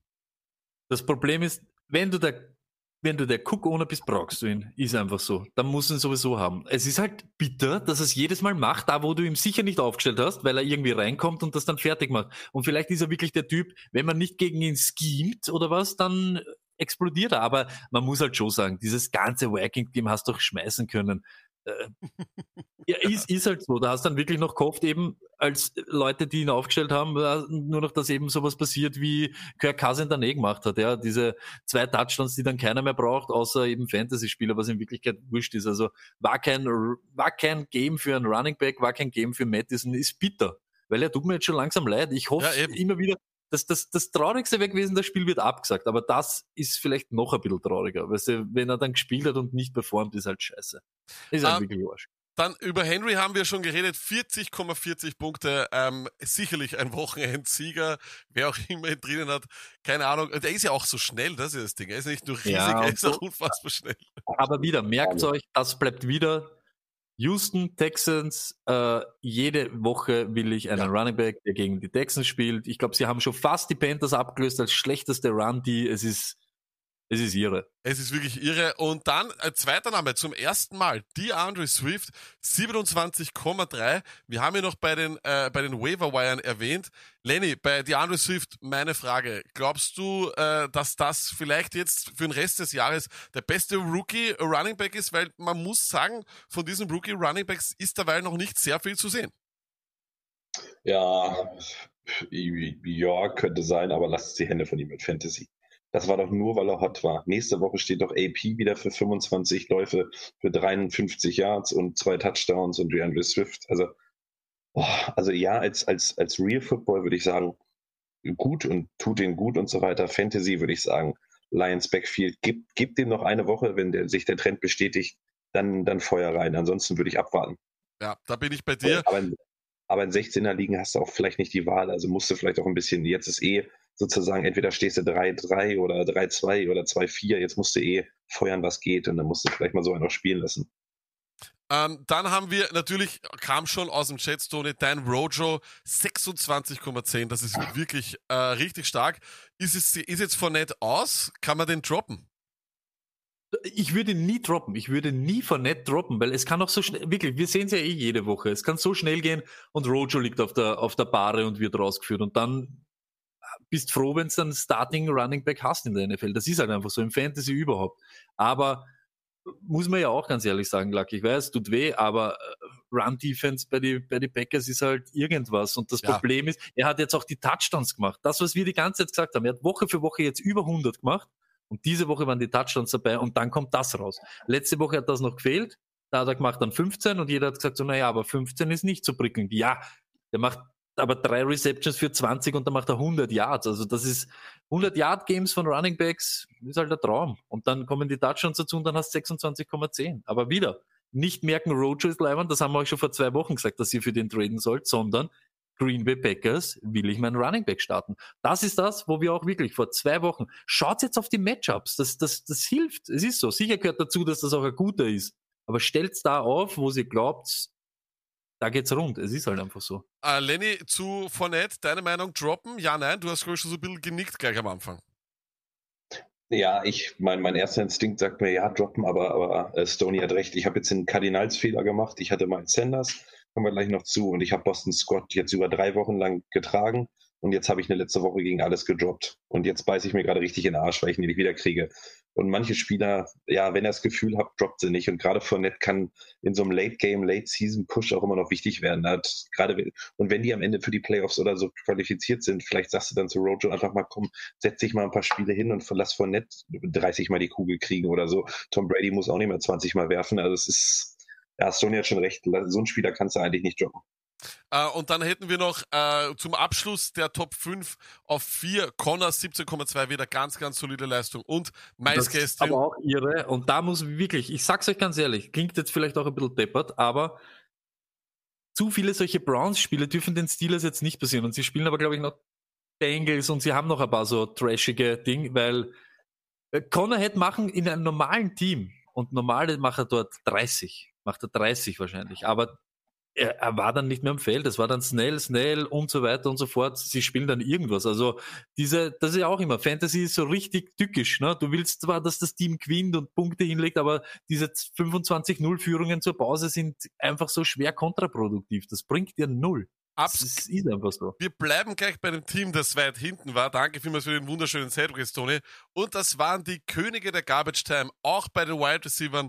Das Problem ist, wenn du der, wenn du der Cook ohne bist, brauchst du ihn. Ist einfach so. Dann musst du ihn sowieso haben. Es ist halt bitter, dass er es jedes Mal macht, da wo du ihm sicher nicht aufgestellt hast, weil er irgendwie reinkommt und das dann fertig macht. Und vielleicht ist er wirklich der Typ, wenn man nicht gegen ihn schemt oder was, dann explodiert er. Aber man muss halt schon sagen, dieses ganze Working-Team hast du doch schmeißen können. Äh, ja, ist, ist halt so. Da hast du dann wirklich noch gehofft, eben als Leute, die ihn aufgestellt haben, äh, nur noch, dass eben sowas passiert, wie Kirk Cousin dann eh gemacht hat. Ja, diese zwei Touchdowns, die dann keiner mehr braucht, außer eben Fantasy-Spieler, was in Wirklichkeit wurscht ist. Also war kein, war kein Game für einen Running Back, war kein Game für Madison, ist bitter. Weil er tut mir jetzt schon langsam leid. Ich hoffe Ja, immer wieder, das, das, das Traurigste wäre gewesen, das Spiel wird abgesagt. Aber das ist vielleicht noch ein bisschen trauriger. Weißt du, wenn er dann gespielt hat und nicht performt, ist halt scheiße. Ist Ähm, wirklich Arsch. Dann über Henry haben wir schon geredet. 40,40 Punkte. Ähm, sicherlich ein Wochenendsieger. Wer auch immer ihn drinnen hat. Keine Ahnung. Der ist ja auch so schnell, das ist das Ding. Er ist nicht nur riesig, Ja, er ist auch so- unfassbar schnell. Aber wieder, merkt euch, das bleibt wieder. Houston, Texans, äh, jede Woche will ich einen Ja. Running Back, der gegen die Texans spielt. Ich glaube, sie haben schon fast die Panthers abgelöst als schlechteste Run, die es ist, es ist ihre. Es ist wirklich irre. Und dann ein zweiter Name zum ersten Mal. Die Andre Swift, 27,3. Wir haben ihn noch bei den, äh, bei den Waiver-Wiren erwähnt. Lenny, bei DeAndre Swift meine Frage. Glaubst du, äh, dass das vielleicht jetzt für den Rest des Jahres der beste Rookie Running Back ist? Weil man muss sagen, von diesen Rookie Running Backs ist derweil noch nicht sehr viel zu sehen. Ja, ja, könnte sein, aber lasst die Hände von ihm mit Fantasy. Das war doch nur, weil er hot war. Nächste Woche steht doch AP wieder für 25 Läufe, für 53 Yards und zwei Touchdowns und DeAndre Swift. Also, boah, also ja, als, als, als Real Football würde ich sagen, gut und tut ihn gut und so weiter. Fantasy würde ich sagen, Lions Backfield, gibt, gibt dem noch eine Woche, wenn der, sich der Trend bestätigt, dann, dann Feuer rein. Ansonsten würde ich abwarten. Ja, da bin ich bei dir. Aber, in- aber in 16er Ligen hast du auch vielleicht nicht die Wahl. Also musst du vielleicht auch ein bisschen, jetzt ist eh sozusagen, entweder stehst du 3-3 oder 3-2 oder 2-4. Jetzt musst du eh feuern, was geht. Und dann musst du vielleicht mal so einen auch spielen lassen. Ähm, dann haben wir natürlich, kam schon aus dem Chat, Tony, Dan Rojo, 26,10. Das ist wirklich äh, richtig stark. Ist, es, ist jetzt von nett aus? Kann man den droppen? Ich würde nie droppen. Ich würde nie von Net droppen, weil es kann auch so schnell, wirklich, wir sehen es ja eh jede Woche. Es kann so schnell gehen und Rojo liegt auf der, auf der Bahre und wird rausgeführt und dann bist froh, wenn es dann Starting Running Back hast in der NFL. Das ist halt einfach so im Fantasy überhaupt. Aber muss man ja auch ganz ehrlich sagen, Lucky, ich weiß, tut weh, aber äh, Run Defense bei die, bei die Packers ist halt irgendwas. Und das Ja. Problem ist, er hat jetzt auch die Touchdowns gemacht. Das, was wir die ganze Zeit gesagt haben. Er hat Woche für Woche jetzt über 100 gemacht. Und diese Woche waren die Touchdowns dabei und dann kommt das raus. Letzte Woche hat das noch gefehlt. Da hat er gemacht dann 15 und jeder hat gesagt so, naja, aber 15 ist nicht so prickelnd. Ja, der macht aber drei Receptions für 20 und dann macht er 100 Yards. Also das ist 100 Yard Games von Running Backs, ist halt der Traum. Und dann kommen die Touchdowns dazu und dann hast du 26,10. Aber wieder, nicht merken, Rojo ist leibend, das haben wir euch schon vor zwei Wochen gesagt, dass ihr für den traden sollt, sondern Green Bay Packers will ich meinen Running Back starten. Das ist das, wo wir auch wirklich vor zwei Wochen, schaut jetzt auf die Matchups, das, das, das hilft, es ist so. Sicher gehört dazu, dass das auch ein guter ist. Aber stellt's da auf, wo sie glaubt, da geht's rund. Es ist halt einfach so. Äh, Lenny, zu Fournette, deine Meinung droppen? Ja, nein, du hast glaube ich schon so ein bisschen genickt gleich am Anfang. Ja, ich, mein, mein erster Instinkt sagt mir, ja, droppen, aber, aber äh, Stoney hat recht. Ich habe jetzt einen Kardinalsfehler gemacht. Ich hatte meinen Sanders, kommen wir gleich noch zu, und ich habe Boston Scott jetzt über drei Wochen lang getragen. Und jetzt habe ich eine letzte Woche gegen alles gedroppt. Und jetzt beiße ich mir gerade richtig in den Arsch, weil ich ihn nicht wieder kriege. Und manche Spieler, ja, wenn er das Gefühl hat, droppt sie nicht. Und gerade Fournette kann in so einem Late-Game, Late-Season-Push auch immer noch wichtig werden. Hat gerade, und wenn die am Ende für die Playoffs oder so qualifiziert sind, vielleicht sagst du dann zu Rojo einfach mal, komm, setz dich mal ein paar Spiele hin und verlass Fournette 30 Mal die Kugel kriegen oder so. Tom Brady muss auch nicht mehr 20 Mal werfen. Also es ist, ja, Stoney hat schon recht. So ein Spieler kannst du eigentlich nicht droppen. Äh, und dann hätten wir noch äh, zum Abschluss der Top 5 auf 4 Connor 17,2 wieder ganz, ganz solide Leistung und Maisgäste. Aber auch ihre. Und da muss wirklich, ich sag's euch ganz ehrlich, klingt jetzt vielleicht auch ein bisschen deppert, aber zu viele solche Browns-Spiele dürfen den Steelers jetzt nicht passieren. Und sie spielen aber, glaube ich, noch Bengals und sie haben noch ein paar so trashige Dinge, weil äh, Connor hätte machen in einem normalen Team und normale macht er dort 30, macht er 30 wahrscheinlich. Aber er, er war dann nicht mehr am Feld. Es war dann Snell, Snell und so weiter und so fort. Sie spielen dann irgendwas. Also diese, das ist ja auch immer. Fantasy ist so richtig tückisch. Ne? Du willst zwar, dass das Team gewinnt und Punkte hinlegt, aber diese 25-0-Führungen zur Pause sind einfach so schwer kontraproduktiv. Das bringt dir null. Abs Das ist einfach so. Wir bleiben gleich bei dem Team, das weit hinten war. Danke vielmals für den wunderschönen Sideways, Tony. Und das waren die Könige der Garbage Time, auch bei den Wide Receivers.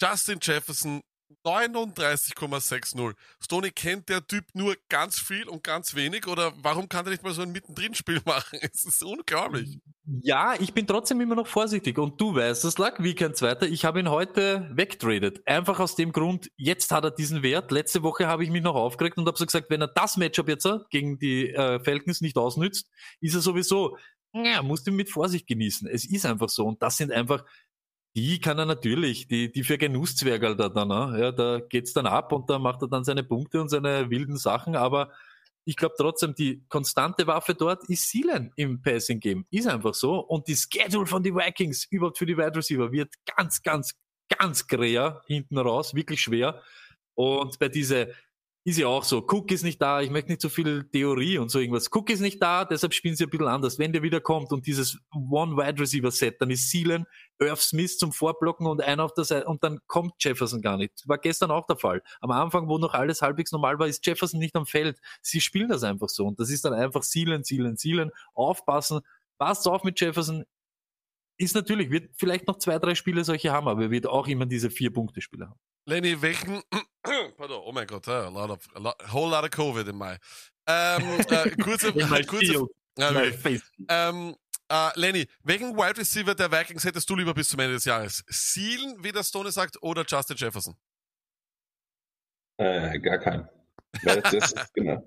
Justin Jefferson, 39,60. Stoney kennt der Typ nur ganz viel und ganz wenig oder warum kann er nicht mal so ein Mittendrin-Spiel machen? Es ist unglaublich. Ja, ich bin trotzdem immer noch vorsichtig. Und du weißt es, Luck, wie kein zweiter. Ich habe ihn heute wegtradet. Einfach aus dem Grund, jetzt hat er diesen Wert. Letzte Woche habe ich mich noch aufgeregt und habe so gesagt, wenn er das Matchup jetzt gegen die äh, Falcons nicht ausnützt, ist er sowieso, ja, musst du mit Vorsicht genießen. Es ist einfach so. Und das sind einfach, die kann er natürlich, die, die für Genusszwergerl da dann, ne? ja, da geht's dann ab und da macht er dann seine Punkte und seine wilden Sachen, aber ich glaube trotzdem, die konstante Waffe dort ist Seelen im Passing Game. Ist einfach so. Und die Schedule von den Vikings überhaupt für die Wide Receiver wird ganz, ganz, ganz gräer hinten raus, wirklich schwer. Und bei diese ist ja auch so. Cook ist nicht da, ich möchte nicht so viel Theorie und so irgendwas. Cook ist nicht da, deshalb spielen sie ein bisschen anders. Wenn der wieder kommt und dieses One-Wide-Receiver-Set, dann ist Seelen, Irv Smith zum Vorblocken und einer auf der Seite und dann kommt Jefferson gar nicht. War gestern auch der Fall. Am Anfang, wo noch alles halbwegs normal war, ist Jefferson nicht am Feld. Sie spielen das einfach so und das ist dann einfach Seelen, Seelen, Seelen, aufpassen. Passt auf mit Jefferson. Ist natürlich, wird vielleicht noch zwei, drei Spiele solche haben, aber er wird auch immer diese vier Punkte Spiele haben. Lenny, welchen, pardon, oh mein Gott, a lot of, a lot, a whole lot of Covid in my. Ähm, äh, kurze, kurze, wirklich. ähm, äh, Lenny, welchen Wide Receiver der Vikings hättest du lieber bis zum Ende des Jahres? Sealen, wie der Stone sagt, oder Justin Jefferson? Äh, gar keinen. Weil das ist, genau.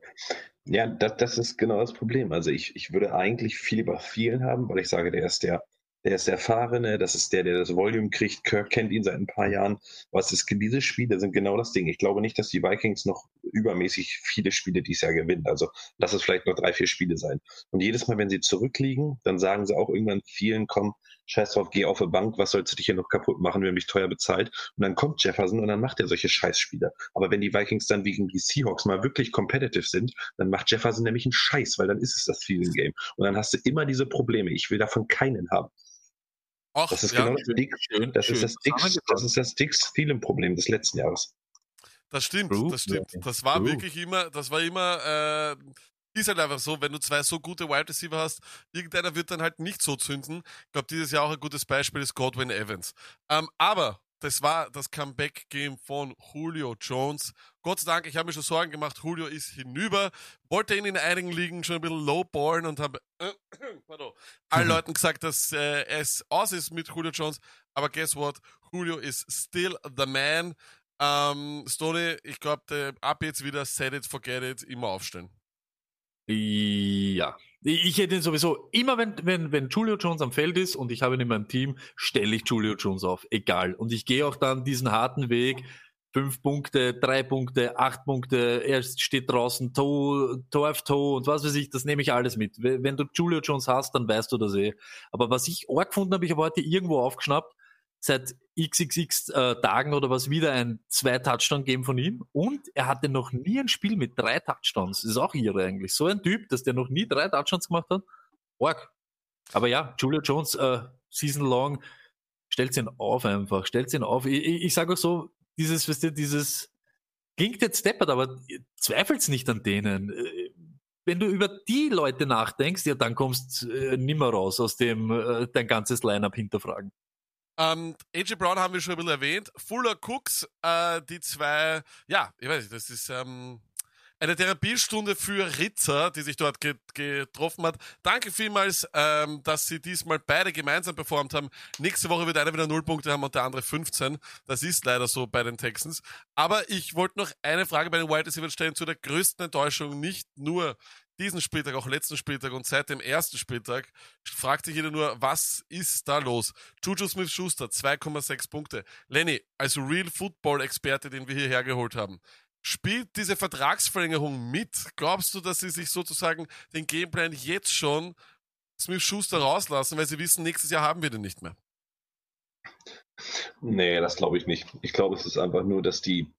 Ja, das, das ist genau das Problem. Also ich, ich würde eigentlich viel lieber vielen haben, weil ich sage, der ist der, der ist der Erfahrene, das ist der, der das Volume kriegt. Kirk kennt ihn seit ein paar Jahren. Was ist, diese Spiele sind genau das Ding. Ich glaube nicht, dass die Vikings noch übermäßig viele Spiele dieses Jahr gewinnen. Also lass es vielleicht noch drei, vier Spiele sein. Und jedes Mal, wenn sie zurückliegen, dann sagen sie auch irgendwann vielen, komm, scheiß drauf, geh auf die Bank, was sollst du dich hier noch kaputt machen, wenn mich teuer bezahlt? Und dann kommt Jefferson und dann macht er solche Scheißspiele. Aber wenn die Vikings dann wegen die Seahawks mal wirklich competitive sind, dann macht Jefferson nämlich einen Scheiß, weil dann ist es das Feeling Game. Und dann hast du immer diese Probleme. Ich will davon keinen haben. Och, Das ist ja, genau das, Dick, schön, das, schön ist das, Dix, das ist das Dix Thielen-Problem des letzten Jahres. das stimmt, True. das stimmt. Das war True. wirklich immer, das war immer, äh, ist halt einfach so, wenn du zwei so gute Wide Receiver hast, irgendeiner wird dann halt nicht so zünden. Ich glaube, dieses Jahr auch ein gutes Beispiel ist Godwin Evans. Ähm, aber das war das Comeback-Game von Julio Jones. Gott sei Dank, ich habe mir schon Sorgen gemacht, Julio ist hinüber, wollte ihn in einigen Ligen schon ein bisschen lowballen und habe äh, pardon, allen Mhm. Leuten gesagt, dass äh, es aus ist mit Julio Jones. Aber guess what? Julio is still the man. Ähm, Stoney, ich glaube, ab jetzt wieder set it, forget it, immer aufstellen. Ja. Ich hätte ihn sowieso, immer wenn, wenn, wenn Julio Jones am Feld ist und ich habe ihn in meinem Team, stelle ich Julio Jones auf. Egal. Und ich gehe auch dann diesen harten Weg. Fünf Punkte, drei Punkte, acht Punkte, er steht draußen, Toe, Toe auf Toe und was weiß ich, das nehme ich alles mit. Wenn du Julio Jones hast, dann weißt du das eh. Aber was ich arg gefunden habe, ich habe heute irgendwo aufgeschnappt, seit xxx äh, Tagen oder was wieder ein zwei Touchdown geben von ihm und er hatte noch nie ein Spiel mit drei Touchdowns. Das ist auch irre eigentlich. So ein Typ, dass der noch nie drei Touchdowns gemacht hat. Org. Aber ja, Julio Jones, äh, season long, stellt ihn auf einfach, stellt ihn auf. Ich, ich, ich sage auch so, dieses, weißt du, dieses, klingt jetzt steppert, aber zweifelt's nicht an denen. Äh, Wenn du über die Leute nachdenkst, ja, dann kommst äh, nimmer raus aus dem äh, dein ganzes Line-Up hinterfragen. Ähm, AJ Brown haben wir schon ein bisschen erwähnt. Fuller Cooks, äh, die zwei, ja, ich weiß nicht, das ist ähm, eine Therapiestunde für Ritzer, die sich dort ge getroffen hat. Danke vielmals, ähm, dass sie diesmal beide gemeinsam performt haben. Nächste Woche wird einer wieder 0 Punkte haben und der andere 15. Das ist leider so bei den Texans. Aber ich wollte noch eine Frage bei den Wild Receivers stellen zu der größten Enttäuschung, nicht nur diesen Spieltag, auch letzten Spieltag und seit dem ersten Spieltag fragt sich jeder nur, was ist da los? Juju Smith-Schuster, 2,6 Punkte. Lenny, als Real Football-Experte, den wir hier hergeholt haben, spielt diese Vertragsverlängerung mit? Glaubst du, dass sie sich sozusagen den Gameplan jetzt schon Smith-Schuster rauslassen, weil sie wissen, nächstes Jahr haben wir den nicht mehr? Nee, das glaube ich nicht. Ich glaube, es ist einfach nur, dass die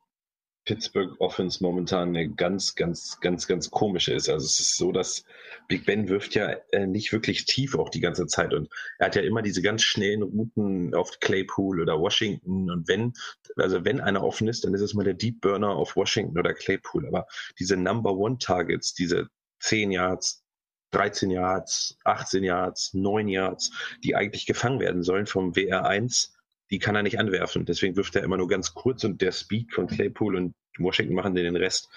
Pittsburgh Offense momentan eine ganz, ganz, ganz, ganz komische ist. Also es ist so, dass Big Ben wirft ja äh, nicht wirklich tief auch die ganze Zeit und er hat ja immer diese ganz schnellen Routen auf Claypool oder Washington und wenn, also wenn einer offen ist, dann ist es mal der Deep Burner auf Washington oder Claypool. Aber diese Number One Targets, diese 10 Yards, 13 Yards, 18 Yards, 9 Yards, die eigentlich gefangen werden sollen vom WR1, die kann er nicht anwerfen. Deswegen wirft er immer nur ganz kurz und der Speed von Claypool und Washington machen den Rest.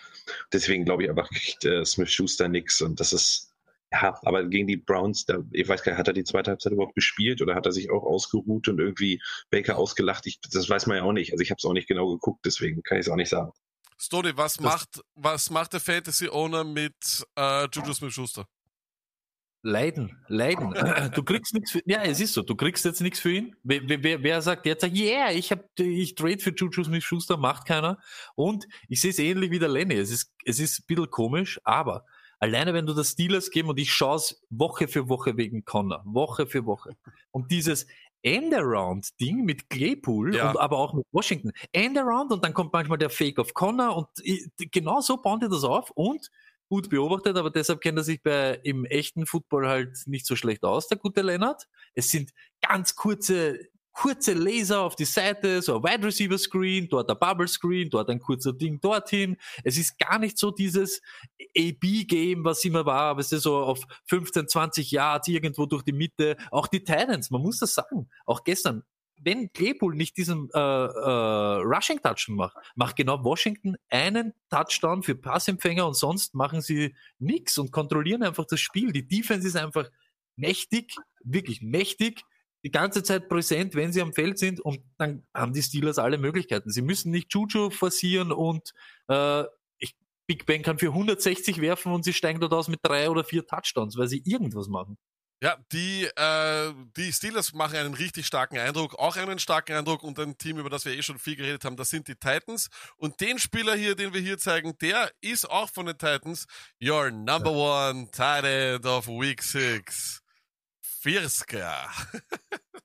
Deswegen glaube ich einfach, kriegt äh, Smith Schuster nix und das ist, ja, aber gegen die Browns, da, ich weiß gar nicht, hat er die zweite Halbzeit überhaupt gespielt oder hat er sich auch ausgeruht und irgendwie Baker ausgelacht? Ich, das weiß man ja auch nicht. Also ich habe es auch nicht genau geguckt, deswegen kann ich es auch nicht sagen. Stony, was macht, was macht der Fantasy Owner mit äh, Juju Smith-Schuster? Leiden, leiden. Du kriegst nichts für, ja, es ist so, du kriegst jetzt nichts für ihn. Wer, wer, wer sagt jetzt, yeah, ich hab, ich trade für Juju Smith Schuster, macht keiner. Und ich sehe es ähnlich wie der Lenny. Es ist, es ist ein bisschen komisch, aber alleine wenn du das Steelers geben und ich schaue es Woche für Woche wegen Connor, Woche für Woche. Und dieses Endaround-Ding mit Claypool Ja. und aber auch mit Washington. Endaround und dann kommt manchmal der Fake of Connor und genau so bauen die das auf und gut beobachtet, aber deshalb kennt er sich bei im echten Football halt nicht so schlecht aus, der gute Lennart. Es sind ganz kurze, kurze Laser auf die Seite, so ein Wide Receiver Screen, dort ein Bubble Screen, dort ein kurzer Ding dorthin. Es ist gar nicht so dieses AB-Game, was immer war, aber es ist so auf 15, 20 Yards irgendwo durch die Mitte. Auch die Titans, man muss das sagen. Auch gestern, wenn Claypool nicht diesen äh, äh, Rushing Touchdown macht, macht genau Washington einen Touchdown für Passempfänger und sonst machen sie nichts und kontrollieren einfach das Spiel. Die Defense ist einfach mächtig, wirklich mächtig, die ganze Zeit präsent, wenn sie am Feld sind und dann haben die Steelers alle Möglichkeiten. Sie müssen nicht Juju forcieren und äh, ich, Big Ben kann für 160 werfen und sie steigen dort aus mit drei oder vier Touchdowns, weil sie irgendwas machen. Ja, die, äh, die Steelers machen einen richtig starken Eindruck, auch einen starken Eindruck und ein Team, über das wir eh schon viel geredet haben, das sind die Titans. Und den Spieler hier, den wir hier zeigen, der ist auch von den Titans. Your number one tight end of Week 6. Firska.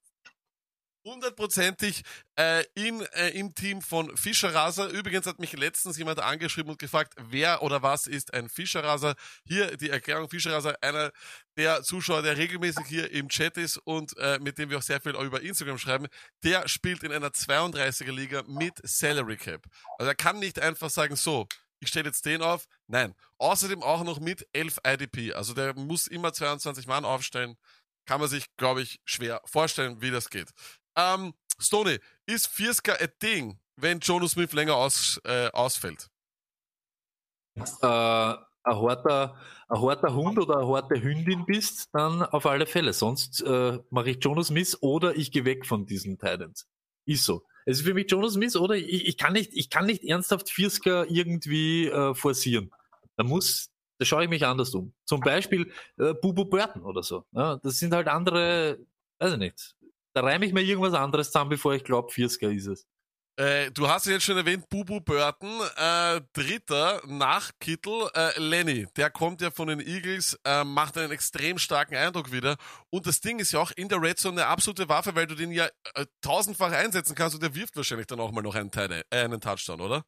Hundertprozentig äh, in, äh, im Team von Fischerraser. Übrigens hat mich letztens jemand angeschrieben und gefragt, wer oder was ist ein Fischerraser? Hier die Erklärung Fischerraser, einer der Zuschauer, der regelmäßig hier im Chat ist und äh, mit dem wir auch sehr viel über Instagram schreiben, der spielt in einer 32er Liga mit Salary Cap. Also er kann nicht einfach sagen, so, ich stelle jetzt den auf. Nein. Außerdem auch noch mit 11 IDP. Also der muss immer 22 Mann aufstellen. Kann man sich, glaube ich, schwer vorstellen, wie das geht. Ähm, Stoney, ist Fierska a Ding, wenn Jonas Smith länger aus, äh, ausfällt? äh, ein harter, ein harter Hund oder eine harte Hündin bist, dann auf alle Fälle. Sonst äh, mache ich Jonas Smith oder ich gehe weg von diesen Titans. Ist so. Es ist für mich Jonas Smith oder ich, ich kann nicht, ich kann nicht ernsthaft Firska irgendwie äh, forcieren. Da muss Da schaue ich mich anders um. Zum Beispiel äh, Bubu Burton oder so. Ja, das sind halt andere, weiß ich nicht. Da reime ich mir irgendwas anderes zusammen, bevor ich glaube, 40er ist es. Äh, du hast jetzt schon erwähnt, Bubu Burton, äh, Dritter nach Kittel, äh, Lenny, der kommt ja von den Eagles, äh, macht einen extrem starken Eindruck wieder. Und das Ding ist ja auch in der Red Zone eine absolute Waffe, weil du den ja äh, tausendfach einsetzen kannst und der wirft wahrscheinlich dann auch mal noch einen, Teil, äh, einen Touchdown, oder?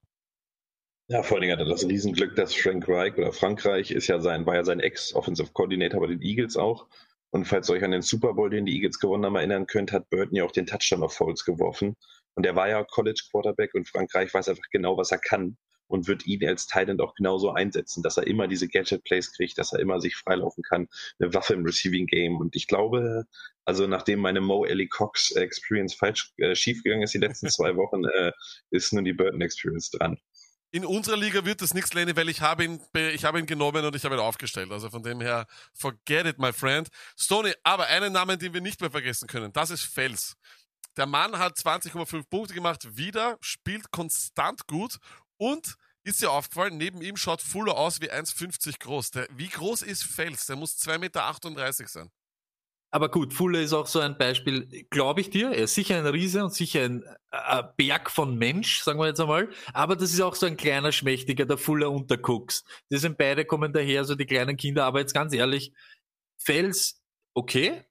Ja, vor allen Dingen hat er das Riesenglück, dass Frank Reich oder Frankreich ist ja sein, war ja sein Ex-Offensive Coordinator bei den Eagles auch. Und falls ihr euch an den Super Bowl, den die Eagles gewonnen haben, erinnern könnt, hat Burton ja auch den Touchdown auf Foles geworfen. Und er war ja College Quarterback und Frankreich weiß einfach genau, was er kann und wird ihn als Thailand auch genauso einsetzen, dass er immer diese Gadget Plays kriegt, dass er immer sich freilaufen kann, eine Waffe im Receiving Game. Und ich glaube, also nachdem meine Mo Ellie Cox Experience falsch äh, schiefgegangen ist die letzten zwei Wochen, äh, ist nun die Burton Experience dran. In unserer Liga wird das nichts, Lenny, weil ich habe ihn, ich habe ihn genommen und ich habe ihn aufgestellt. Also von dem her, forget it, my friend. Stoney, aber einen Namen, den wir nicht mehr vergessen können, das ist Fels. Der Mann hat 20,5 Punkte gemacht, wieder, spielt konstant gut und ist dir aufgefallen, neben ihm schaut Fuller aus wie 1,50 groß. Der, wie groß ist Fels? Der muss 2,38 Meter sein. Aber gut, Fuller ist auch so ein Beispiel, glaube ich dir. Er ist sicher ein Riese und sicher ein äh, Berg von Mensch, sagen wir jetzt einmal. Aber das ist auch so ein kleiner Schmächtiger, der Fuller und der Cooks. Die sind beide kommen daher, so die kleinen Kinder. Aber jetzt ganz ehrlich, Fels, okay.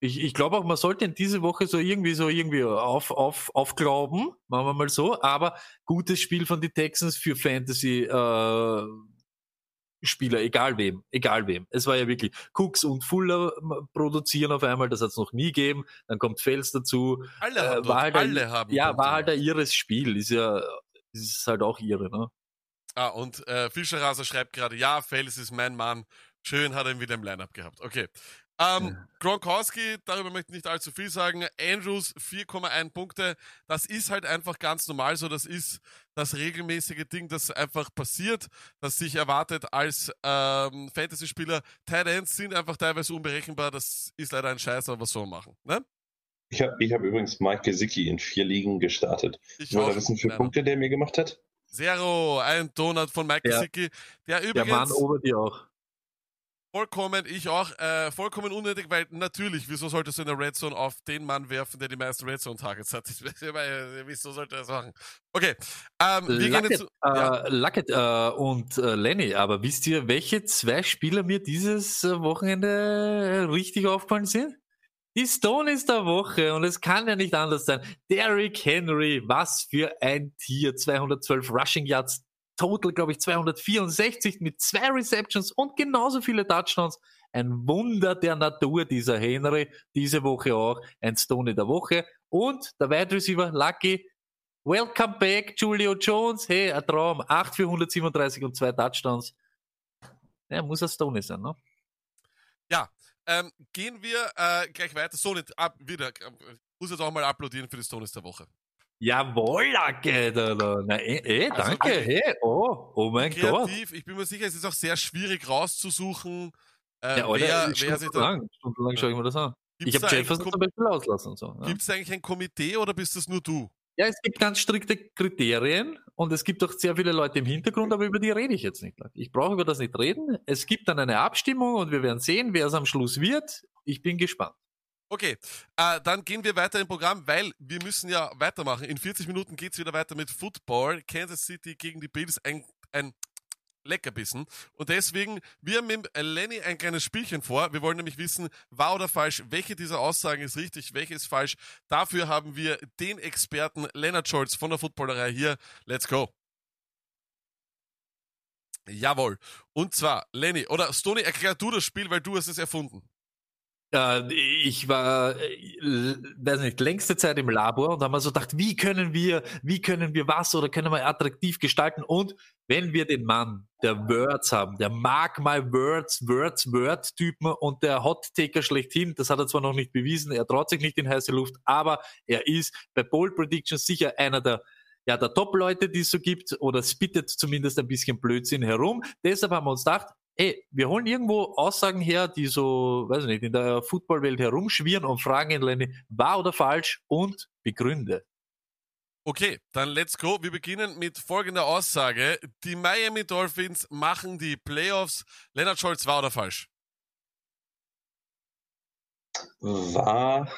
Ich, ich glaube auch, man sollte in diese Woche so irgendwie so irgendwie auf, auf, aufglauben, machen wir mal so. Aber gutes Spiel von den Texans für Fantasy. Äh, Spieler, egal wem, egal wem. Es war ja wirklich Cooks und Fuller produzieren auf einmal, das hat es noch nie gegeben. Dann kommt Fels dazu. Alle haben, äh, halt alle ein, haben Ja, war halt ein gemacht. ihres Spiel. Ist ja, ist halt auch ihre, ne? Ah, und äh, Fischerraser schreibt gerade, ja, Fels ist mein Mann. Schön hat er ihn wieder im Lineup gehabt. Okay. Ähm, Gronkowski, darüber möchte ich nicht allzu viel sagen. Andrews 4,1 Punkte. Das ist halt einfach ganz normal so. Das ist das regelmäßige Ding, das einfach passiert, das sich erwartet als ähm, Fantasy-Spieler. Tight Ends sind einfach teilweise unberechenbar. Das ist leider ein Scheiß, aber was soll man machen? Ne? Ich habe ich hab übrigens Mike Gesicki in vier Ligen gestartet. Ich wollte auch. wissen, wie viele. Punkte der mir gemacht hat. Zero, ein Donut von Mike Ja. Gesicki, der Der übrigens Mann ober dir auch. Vollkommen, ich auch, äh, vollkommen unnötig, weil natürlich, wieso solltest du in der Red Zone auf den Mann werfen, der die meisten Red Zone Targets hat? Äh, wieso sollte er das machen? Okay, ähm, wir gehen Luckett, jetzt zu, ja, äh, Luckett äh, und äh, Lenny, aber wisst ihr, welche zwei Spieler mir dieses äh, Wochenende äh, richtig aufgefallen sind? Die Stones der Woche und es kann ja nicht anders sein. Derrick Henry, was für ein Tier, 212 Rushing Yards, total glaube ich 264 mit zwei Receptions und genauso viele Touchdowns. Ein Wunder der Natur dieser Henry, diese Woche auch ein Stone der Woche und der Wide Receiver Lucky Welcome back, Julio Jones. Hey, ein Traum. 8 für 137 und zwei Touchdowns. Ja, muss ein Stone sein, ne? ähm, gehen wir äh, gleich weiter. So, ab, wieder, äh, muss jetzt auch mal applaudieren für die Stones der Woche. Jawohl, Lucky, Alter. Na, eh, eh, Also danke. wirklich hey, oh, oh mein Gott. Kreativ, ich bin mir sicher, es ist auch sehr schwierig rauszusuchen, äh, Ja, oder? wer, wer sich da, stundenlang, stundenlang schaue ich mir das an. Ich Gibt's habe da Jefferson zum Beispiel auslassen und so. Ja. Gibt es eigentlich ein Komitee oder bist das nur du? ja, es gibt ganz strikte Kriterien und es gibt auch sehr viele Leute im Hintergrund, aber über die rede ich jetzt nicht. Ich brauche über das nicht reden. Es gibt dann eine Abstimmung und wir werden sehen, wer es am Schluss wird. Ich bin gespannt. Okay, äh, dann gehen wir weiter im Programm, weil wir müssen ja weitermachen. In 40 Minuten geht's wieder weiter mit Football. Kansas City gegen die Bills, ein, ein Leckerbissen. Und deswegen, wir haben mit Lenny ein kleines Spielchen vor. Wir wollen nämlich wissen, wahr oder falsch, welche dieser Aussagen ist richtig, welche ist falsch. Dafür haben wir den Experten Leonard Scholz von der Footballerei hier. Let's go. Jawohl. Und zwar, Lenny, oder Stony, erklär du das Spiel, weil du hast es erfunden. Äh, ich war, äh, weiß nicht, längste Zeit im Labor und haben wir so gedacht, wie können wir, wie können wir was oder können wir attraktiv gestalten? Und wenn wir den Mann der Words haben, der mag mal Words, Words, Word-Typen und der Hot-Taker schlechthin, das hat er zwar noch nicht bewiesen, er traut sich nicht in heiße Luft, aber er ist bei Bold Predictions sicher einer der ja, der Top-Leute, die es so gibt, oder spittet zumindest ein bisschen Blödsinn herum. Deshalb haben wir uns gedacht, ey, wir holen irgendwo Aussagen her, die so, weiß ich nicht, in der Footballwelt herumschwirren und fragen ihn, Lenny, wahr oder falsch und begründe. Okay, dann let's go. Wir beginnen mit folgender Aussage. Die Miami Dolphins machen die Playoffs. Leonard Scholz, wahr oder falsch? War,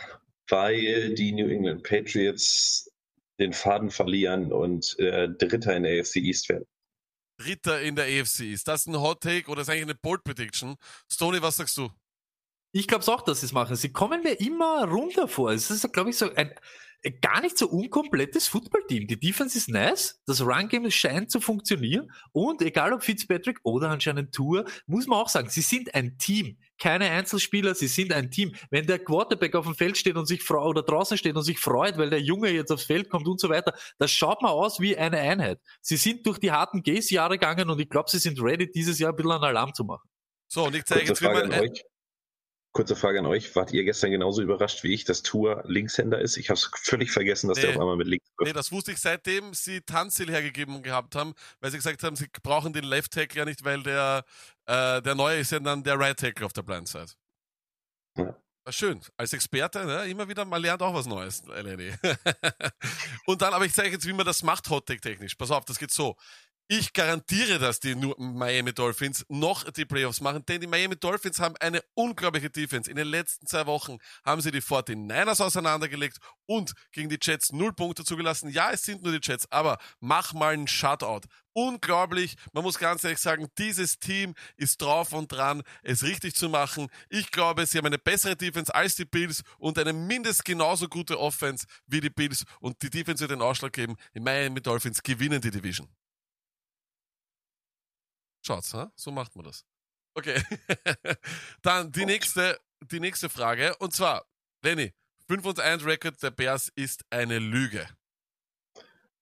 weil die New England Patriots den Faden verlieren und äh, Dritter in der AFC East werden. Dritter in der AFC Ist das ein Hot Take oder ist eigentlich eine Bold Prediction? Stoney, was sagst du? Ich glaube auch, dass sie es machen. Sie kommen mir immer runter vor. Es ist, glaube ich, so ein gar nicht so unkomplettes Footballteam. Die Defense ist nice, das Run-Game scheint zu funktionieren und egal ob Fitzpatrick oder anscheinend Tour, muss man auch sagen, sie sind ein Team. Keine Einzelspieler, sie sind ein Team. Wenn der Quarterback auf dem Feld steht und sich freut oder draußen steht und sich freut, weil der Junge jetzt aufs Feld kommt und so weiter, das schaut mal aus wie eine Einheit. Sie sind durch die harten Gaze-Jahre gegangen und ich glaube, sie sind ready, dieses Jahr ein bisschen einen Alarm zu machen. So, und ich zeige Kurze jetzt, wie Frage man. Kurze Frage an euch. Wart ihr gestern genauso überrascht wie ich, dass Tour Linkshänder ist? Ich habe es völlig vergessen, dass der Nee. auf einmal mit links nee, wirft. das wusste ich seitdem sie Tanzil hergegeben gehabt haben, weil sie gesagt haben, sie brauchen den Left Tackle ja nicht, weil der, äh, der Neue ist ja dann der Right Tackle auf der Blind Side. Ja. Schön. Als Experte, ne, immer wieder, man lernt auch was Neues, Eleni. Und dann, aber ich zeige jetzt, wie man das macht, Hot Take technisch. Pass auf, das geht so. Ich garantiere, dass die nur Miami Dolphins noch die Playoffs machen, denn die Miami Dolphins haben eine unglaubliche Defense. In den letzten zwei Wochen haben sie die 49ers auseinandergelegt und gegen die Jets null Punkte zugelassen. Ja, es sind nur die Jets, aber mach mal einen Shutout. Unglaublich. Man muss ganz ehrlich sagen, dieses Team ist drauf und dran, es richtig zu machen. Ich glaube, sie haben eine bessere Defense als die Bills und eine mindestens genauso gute Offense wie die Bills und die Defense wird den Ausschlag geben. Die Miami Dolphins gewinnen die Division. Schaut's, ha? so macht man das. Okay. Dann die nächste, die nächste Frage. Und zwar, Lenny, 5 und 1 Record der Bears ist eine Lüge.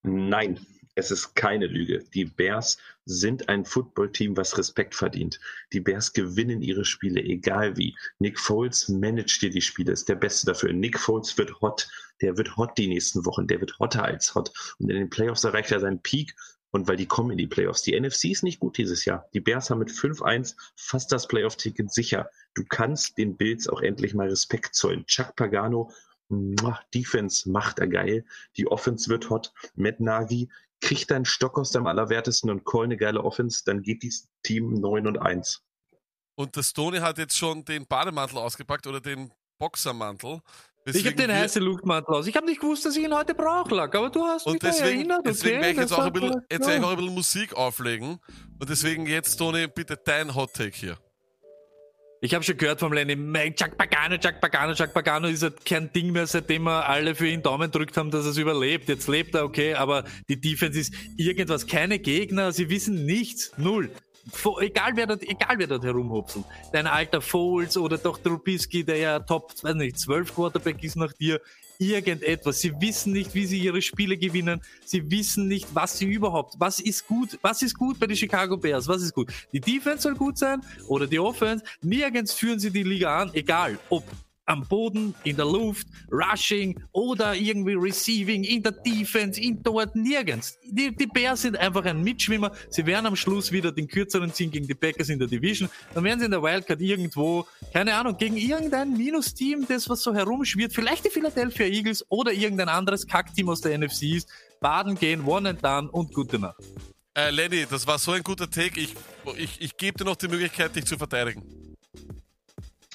Nein, es ist keine Lüge. Die Bears sind ein Footballteam, was Respekt verdient. Die Bears gewinnen ihre Spiele, egal wie. Nick Foles managt dir die Spiele, ist der Beste dafür. Nick Foles wird hot. Der wird hot die nächsten Wochen. Der wird hotter als hot. Und in den Playoffs erreicht er seinen Peak. Und weil die kommen in die Playoffs. Die NFC ist nicht gut dieses Jahr. Die Bears haben mit 5-1 fast das Playoff-Ticket sicher. Du kannst den Bills auch endlich mal Respekt zollen. Chuck Pagano, muah, Defense macht er geil. Die Offense wird hot. Matt Nagy kriegt deinen Stock aus dem Allerwertesten und call eine geile Offense, dann geht dieses Team 9 und 1. Und der Stoney hat jetzt schon den Bademantel ausgepackt oder den Boxermantel. Ich habe den heißen Luftmantel aus. Ich habe nicht gewusst, dass ich ihn heute brauche, Lack, aber du hast mich Und deswegen, erinnert. deswegen okay, werde ich jetzt auch, ein bisschen, jetzt ja. ich auch ein bisschen Musik auflegen. Und deswegen jetzt, Tony, bitte dein Hot Take hier. Ich habe schon gehört vom Lenny, "Mei, Chuck Pagano, Chuck Pagano, Chuck Pagano ist halt kein Ding mehr, seitdem wir alle für ihn Daumen drückt haben, dass er es überlebt. Jetzt lebt er, okay, aber die Defense ist irgendwas, keine Gegner, sie wissen nichts, null. Egal wer dort, egal wer dort herumhopselt. Dein alter Foles oder doch Trubisky, der ja Top, weiß nicht, 12 Quarterback ist nach dir, irgendetwas. Sie wissen nicht, wie sie ihre Spiele gewinnen. Sie wissen nicht, was sie überhaupt, was ist gut, was ist gut bei den Chicago Bears, was ist gut. Die Defense soll gut sein oder die Offense. Nirgends führen sie die Liga an, egal ob am Boden, in der Luft, Rushing oder irgendwie Receiving, in der Defense, in dort, nirgends. Die, die Bears sind einfach ein Mitschwimmer. Sie werden am Schluss wieder den kürzeren ziehen gegen die Packers in der Division. Dann werden sie in der Wildcard irgendwo, keine Ahnung, gegen irgendein Minusteam, das was so herumschwirrt, vielleicht die Philadelphia Eagles oder irgendein anderes Kackteam aus der NFC ist, baden gehen, one and done und gute Nacht. Äh, Lenny, das war so ein guter Take. Ich, ich, ich gebe dir noch die Möglichkeit, dich zu verteidigen.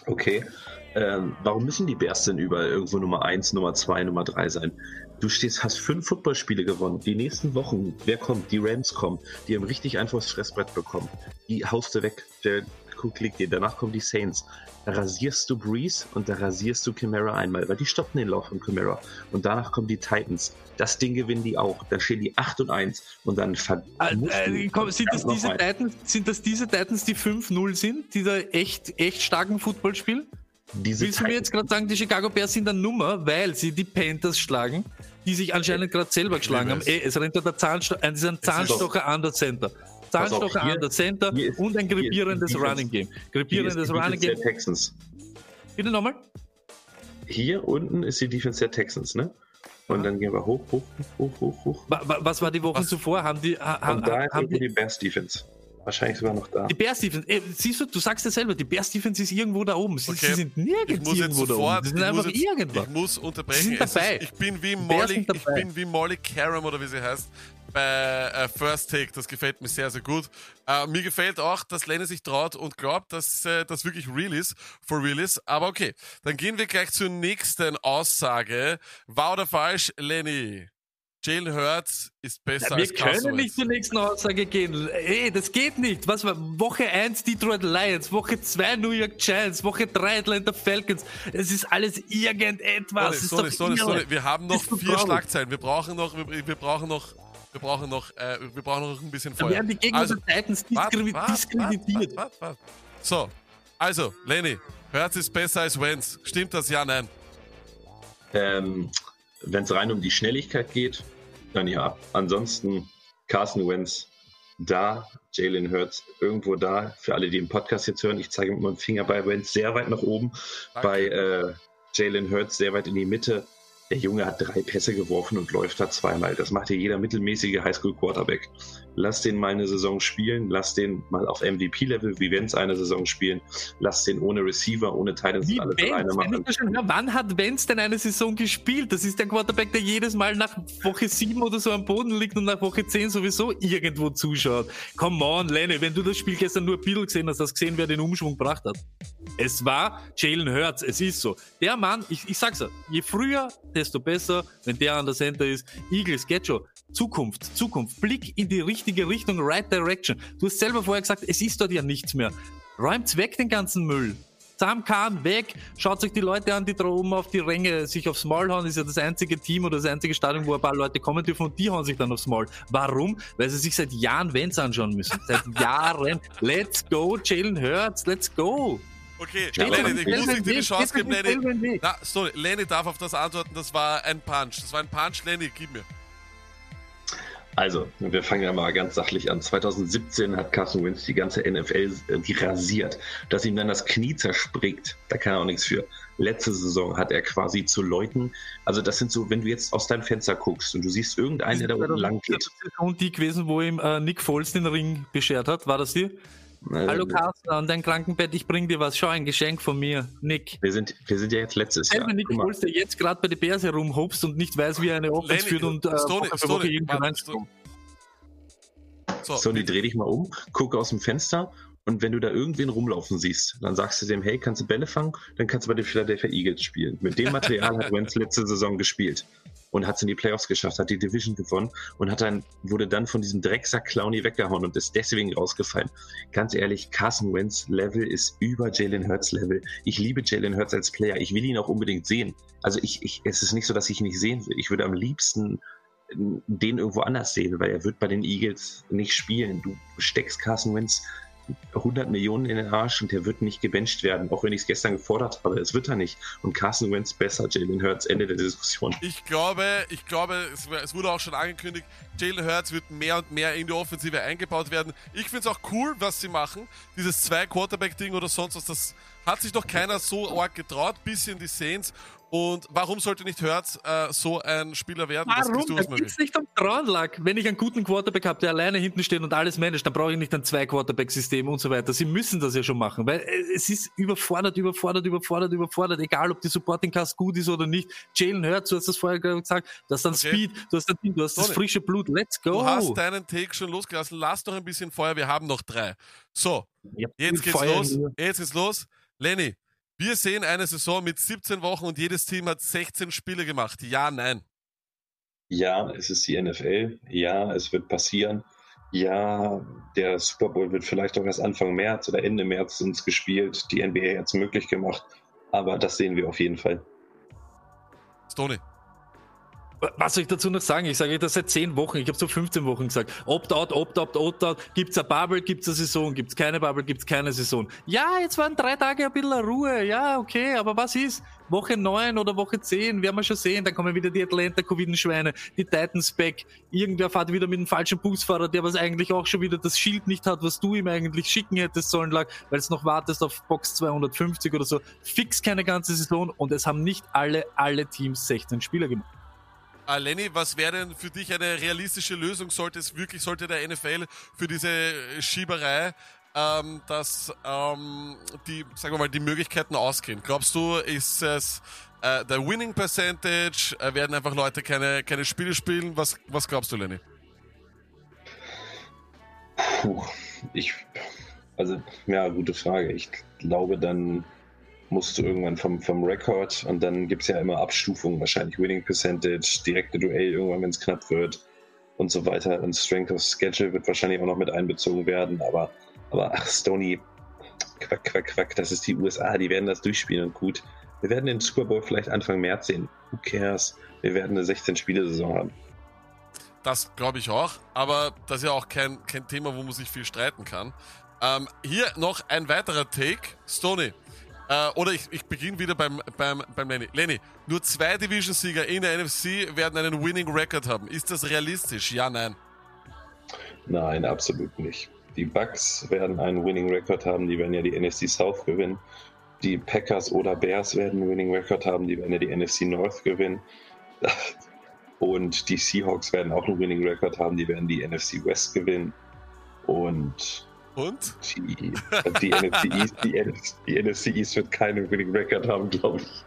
Okay. Ähm, warum müssen die Bears denn überall irgendwo Nummer 1, Nummer 2, Nummer 3 sein? Du stehst, hast fünf Footballspiele gewonnen. Die nächsten Wochen, wer kommt? Die Rams kommen. Die haben richtig einfach das Fressbrett bekommen. Die haust du weg. Der Cook liegt dir. Danach kommen die Saints. Da rasierst du Breeze und da rasierst du Chimera einmal, weil die stoppen den Lauf von Chimera. Und danach kommen die Titans. Das Ding gewinnen die auch. Dann stehen die 8 und 1 und dann Äh, äh, komm, sind, das diese Titans, sind das diese Titans, die 5-0 sind, die da echt, echt starken Football spielen? Diese Willst du mir jetzt gerade sagen, die Chicago Bears sind eine Nummer, weil sie die Panthers schlagen, die sich anscheinend gerade selber geschlagen haben? Ey, es rennt da der Zahnsto ist ein Zahnstocher an der Center. Zahnstocher an der Center ist- und ein krepierendes. Running Game. Krepierendes die Running Defense der Game. Texans. Bitte nochmal? Hier unten ist die Defense der Texans, ne? Und dann gehen wir hoch, hoch, hoch, hoch, hoch, hoch. Wa- wa- Was war die Woche zuvor? Haben die, ha, Und da haben die, die Bears Defense. Wahrscheinlich sogar noch da. Die Bears Defense, äh, siehst du, du sagst ja selber, die Bears Defense ist irgendwo da oben. Sie, Okay. sie sind Ich nirgends irgendwo da sofort, oben. Sie sind ich, einfach muss jetzt, irgendwo. ich muss unterbrechen. Sie sind Es dabei. Ist, ich bin wie Molly, ich bin wie Molly Karam oder wie sie heißt bei äh, First Take. Das gefällt mir sehr, sehr gut. Äh, mir gefällt auch, dass Lenny sich traut und glaubt, dass äh, das wirklich real ist, for real ist. Aber okay, dann gehen wir gleich zur nächsten Aussage. Wahr oder falsch, Lenny? Jalen Hurts ist besser Ja, wir als Carson können nicht Wentz. zur nächsten Aussage gehen. Ey, das geht nicht. Was war Woche 1 Detroit Lions, Woche 2 New York Giants, Woche 3 Atlanta Falcons. Es ist alles irgendetwas. Sorry, ist sorry, sorry. Wir haben noch vier traurig. Schlagzeilen. Wir brauchen noch, wir, wir brauchen noch, wir brauchen noch, äh, wir brauchen noch ein bisschen Da Feuer. werden die Gegner Also, der Titans Wart, diskri wart, diskreditiert. wart, wart, wart. So, also, Lenny, Hertz ist besser als Wenz. Stimmt das? Ja, nein. Ähm, Wenn es rein um die Schnelligkeit geht, dann ja. Ansonsten Carson Wentz da, Jalen Hurts irgendwo da. Für alle, die im Podcast jetzt hören, ich zeige mit meinem Finger bei Wentz sehr weit nach oben, Danke. bei äh, Jalen Hurts sehr weit in die Mitte. Der Junge hat drei Pässe geworfen und läuft da zweimal. Das macht ja jeder mittelmäßige Highschool-Quarterback. Lass den mal eine Saison spielen, lass den mal auf MVP-Level wie Wenz eine Saison spielen, lass den ohne Receiver, ohne Titans Wie alleine wenn machen. schon wann hat Wenz denn eine Saison gespielt? Das ist der Quarterback, der jedes Mal nach Woche 7 oder so am Boden liegt und nach Woche 10 sowieso irgendwo zuschaut. Come on, Lenny, wenn du das Spiel gestern nur ein bisschen gesehen hast, hast du gesehen, wer den Umschwung gebracht hat. Es war Jalen Hurts, es ist so. Der Mann, ich, ich sag's ja, je früher, desto besser, wenn der an der Center ist. Eagles, get. Zukunft, Zukunft, Blick in die richtige Richtung, right direction. Du hast selber vorher gesagt, es ist dort ja nichts mehr. Räumt's weg den ganzen Müll. Sam Kahn weg, schaut euch die Leute an, die da oben auf die Ränge sich aufs Maul hauen, ist ja das einzige Team oder das einzige Stadion, wo ein paar Leute kommen dürfen und die hauen sich dann aufs Maul. Warum? Weil sie sich seit Jahren Vents anschauen müssen. Seit Jahren. Let's go, Jalen Hurts, let's go. Okay, Ja, Lenny, ich muss dir die Chance geben, Lenny. Lenny. Na, sorry, Lenny darf auf das antworten, das war ein Punch. Das war ein Punch, Lenny, gib mir. Also, wir fangen ja mal ganz sachlich an. 2017 hat Carson Wentz die ganze NFL äh, die rasiert. Dass ihm dann das Knie zerspringt, da kann er auch nichts für. Letzte Saison hat er quasi zu Leuten, also das sind so, wenn du jetzt aus deinem Fenster guckst und du siehst irgendeinen, der da unten lang geht. Und die gewesen, wo ihm äh, Nick Foles den Ring beschert hat, war das die? Äh, Hallo Carsten, an dein Krankenbett, ich bring dir was. Schau, ein Geschenk von mir, Nick. Wir sind, wir sind ja jetzt letztes Jahr. Selber Nick Foles, der jetzt gerade bei den Bears herumhopst und nicht weiß, wie er eine Offense Lenny, führt und äh, Stoney, Woche für Woche irgendwie reinkommt. So, Sonny, dreh dich mal um, guck aus dem Fenster und wenn du da irgendwen rumlaufen siehst, dann sagst du dem, hey, kannst du Bälle fangen? Dann kannst du bei den Philadelphia Eagles spielen. Mit dem Material hat Wentz letzte Saison gespielt und hat es in die Playoffs geschafft, hat die Division gewonnen und hat dann, wurde dann von diesem Drecksack Clowny weggehauen und ist deswegen rausgefallen. Ganz ehrlich, Carson Wentz Level ist über Jalen Hurts Level. Ich liebe Jalen Hurts als Player. Ich will ihn auch unbedingt sehen. Also ich, ich, es ist nicht so, dass ich ihn nicht sehen will. Ich würde am liebsten den irgendwo anders sehen, weil er wird bei den Eagles nicht spielen. Du steckst Carson Wentz 100 Millionen in den Arsch und der wird nicht gebencht werden, auch wenn ich es gestern gefordert habe. Es wird er nicht. Und Carson Wentz besser, Jalen Hurts, Ende der Diskussion. Ich glaube, ich glaube, es, es wurde auch schon angekündigt, Jalen Hurts wird mehr und mehr in die Offensive eingebaut werden. Ich finde es auch cool, was sie machen. Dieses Zwei-Quarterback-Ding oder sonst was, das hat sich doch keiner so arg getraut, bis in die Saints. Und warum sollte nicht Hurts äh, so ein Spieler werden? Das Warum? du Da möglich. geht's nicht um Traunlack. Wenn ich einen guten Quarterback habe, der alleine hinten steht und alles managt, dann brauche ich nicht ein Zwei-Quarterback-System und so weiter. Sie müssen das ja schon machen, weil äh, es ist überfordert, überfordert, überfordert, überfordert, egal ob die Supporting Cast gut ist oder nicht. Jalen Hurts, du hast das vorher gesagt, du hast dann Okay. Speed, du hast, dann, du hast das frische Blut, let's go. Du hast deinen Take schon losgelassen. Lass doch ein bisschen Feuer, wir haben noch drei. So, Ja, Jetzt geht's Feuer los. mir. Jetzt geht's los. Lenny, wir sehen eine Saison mit 17 Wochen und jedes Team hat 16 Spiele gemacht. Ja, nein. Ja, es ist die NFL. Ja, es wird passieren. Ja, der Super Bowl wird vielleicht auch erst Anfang März oder Ende März uns gespielt. Die NBA hat es möglich gemacht. Aber das sehen wir auf jeden Fall. Stoney. Was soll ich dazu noch sagen? Ich sage das seit 10 Wochen, ich habe so 15 Wochen gesagt. Opt-out, Opt-out, Opt-out. Gibt's eine Bubble, gibt's eine Saison, gibt's keine Bubble, gibt's keine Saison. Ja, jetzt waren drei Tage ein bisschen Ruhe. Ja, okay, aber was ist? Woche 9 oder Woche 10, werden wir schon sehen. Dann kommen wieder die Atlanta Covid-Schweine, die Titans back. Irgendwer fährt wieder mit einem falschen Busfahrer, der was eigentlich auch schon wieder das Schild nicht hat, was du ihm eigentlich schicken hättest sollen, lag, weil es noch wartest auf Box 250 oder so. Fix keine ganze Saison und es haben nicht alle, alle Teams 16 Spieler gemacht. Uh, Lenny, was wäre denn für dich eine realistische Lösung? Sollte es wirklich, sollte der NFL für diese Schieberei, ähm, dass ähm, die, sagen wir mal, die Möglichkeiten ausgehen? Glaubst du, ist es äh, der Winning Percentage? Äh, werden einfach Leute keine, keine Spiele spielen? Was, was glaubst du, Lenny? Puh, ich, also, ja, gute Frage. Ich glaube, dann musst du irgendwann vom, vom Rekord und dann gibt es ja immer Abstufungen, wahrscheinlich Winning Percentage, direkte Duell irgendwann, wenn es knapp wird und so weiter. Und Strength of Schedule wird wahrscheinlich auch noch mit einbezogen werden, aber, aber ach, Stony, quack, quack, quack, das ist die USA, die werden das durchspielen und gut. Wir werden den Super Bowl vielleicht Anfang März sehen. Who cares? Wir werden eine 16-Spiele-Saison haben. Das glaube ich auch, aber das ist ja auch kein, kein Thema, wo man sich viel streiten kann. Ähm, hier noch ein weiterer Take. Stony, äh, oder ich, ich beginne wieder beim, beim, beim Lenny. Lenny, nur zwei Division-Sieger in der NFC werden einen Winning Record haben. Ist das realistisch? Ja, nein. Nein, absolut nicht. Die Bucks werden einen Winning Record haben, die werden ja die NFC South gewinnen. Die Packers oder Bears werden einen Winning Record haben, die werden ja die NFC North gewinnen. Und die Seahawks werden auch einen Winning Record haben, die werden die NFC West gewinnen. Und und? Die, die, NFC East, die, die NFC East wird keinen Winning Record haben, glaube ich.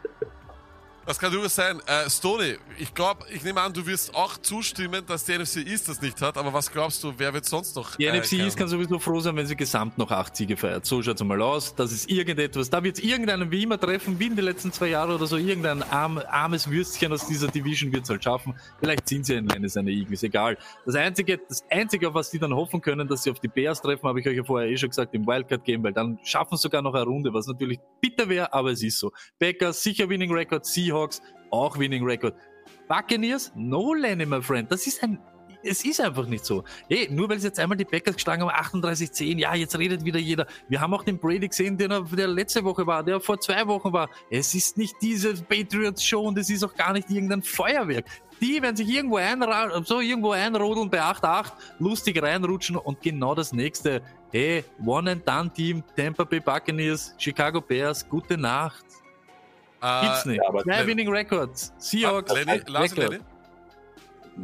Das kann durchaus sein. Äh, Stoney, ich glaube, ich nehme an, du wirst auch zustimmen, dass die NFC East das nicht hat, aber was glaubst du, wer wird sonst noch? Die äh, NFC East kann sowieso froh sein, wenn sie gesamt noch acht Siege feiert. So schaut es mal aus. Das ist irgendetwas. Da wird es irgendeinen wie immer treffen, wie in den letzten zwei Jahren oder so. Irgendein arm, armes Würstchen aus dieser Division wird es halt schaffen. Vielleicht sind sie ein kleines seine Eagles, egal. Das Einzige, das Einzige, auf was sie dann hoffen können, dass sie auf die Bears treffen, habe ich euch ja vorher eh schon gesagt, im Wildcard-Game, weil dann schaffen sie sogar noch eine Runde, was natürlich bitter wäre, aber es ist so. Packers, sicher Winning Record, Seahawks, Seahawks, auch Winning Record. Buccaneers, no Lenny, my friend. Das ist ein, es ist einfach nicht so. Hey, nur weil sie jetzt einmal die Packers geschlagen haben, 38-10, ja, jetzt redet wieder jeder. Wir haben auch den Brady gesehen, der, der letzte Woche war, der vor zwei Wochen war. Es ist nicht diese Patriots-Show und es ist auch gar nicht irgendein Feuerwerk. Die werden sich irgendwo, einra so irgendwo einrodeln bei 8-8, lustig reinrutschen und genau das nächste. Hey, One-and-Done-Team, Tampa Bay Buccaneers, Chicago Bears, gute Nacht. Uh, Gibt's nicht. Ja, Zwei Winning Records. Seahawks. Lenny, Lars Lenny?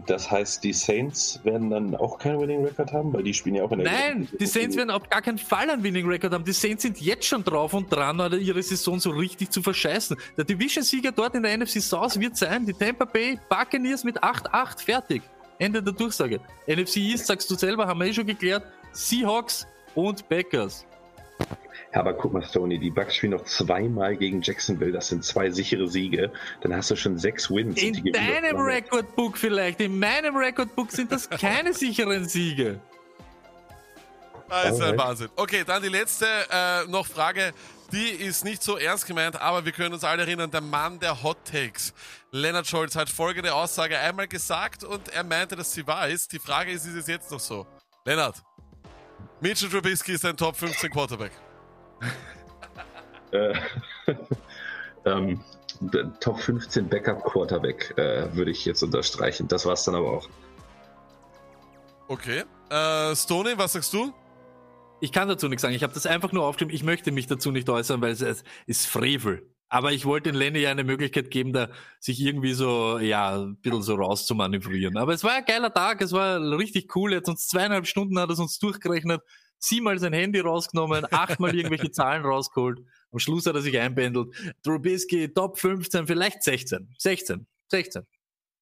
Das heißt, die Saints werden dann auch keinen Winning Record haben, weil die spielen ja auch in der Nein, die Saints werden auf gar keinen Fall einen Winning Record haben. Die Saints sind jetzt schon drauf und dran, ihre Saison so richtig zu verscheißen. Der Division-Sieger dort in der NFC South wird sein, die Tampa Bay Buccaneers mit 8-8 fertig. Ende der Durchsage. NFC East, sagst du selber, haben wir eh schon geklärt. Seahawks und Packers. Ja, aber guck mal, Stoney, die Bucks spielen noch zweimal gegen Jacksonville. Das sind zwei sichere Siege. Dann hast du schon sechs Wins. In deinem Recordbook vielleicht. In meinem Recordbook sind das keine sicheren Siege. Das ist ein Wahnsinn. Okay, dann die letzte äh, noch Frage. Die ist nicht so ernst gemeint, aber wir können uns alle erinnern, der Mann der Hot Takes. Leonard Scholz hat folgende Aussage einmal gesagt und er meinte, dass sie wahr ist. Die Frage ist, ist es jetzt noch so? Leonard, Mitchell Trubisky ist ein Top 15 Quarterback. äh, ähm, Top 15 Backup Quarterback äh, würde ich jetzt unterstreichen. Das war es dann aber auch. Okay. Äh, Stoney, was sagst du? Ich kann dazu nichts sagen. Ich habe das einfach nur aufgeschrieben. Ich möchte mich dazu nicht äußern, weil es ist Frevel. Aber ich wollte den Lenny ja eine Möglichkeit geben, da sich irgendwie so, ja, ein bisschen so rauszumanövrieren. Aber es war ein geiler Tag, es war richtig cool. Jetzt uns zweieinhalb Stunden hat es uns durchgerechnet siebenmal sein Handy rausgenommen, achtmal irgendwelche Zahlen rausgeholt. Am Schluss hat er sich einbändelt. Trubisky Top 15, vielleicht 16. 16. 16.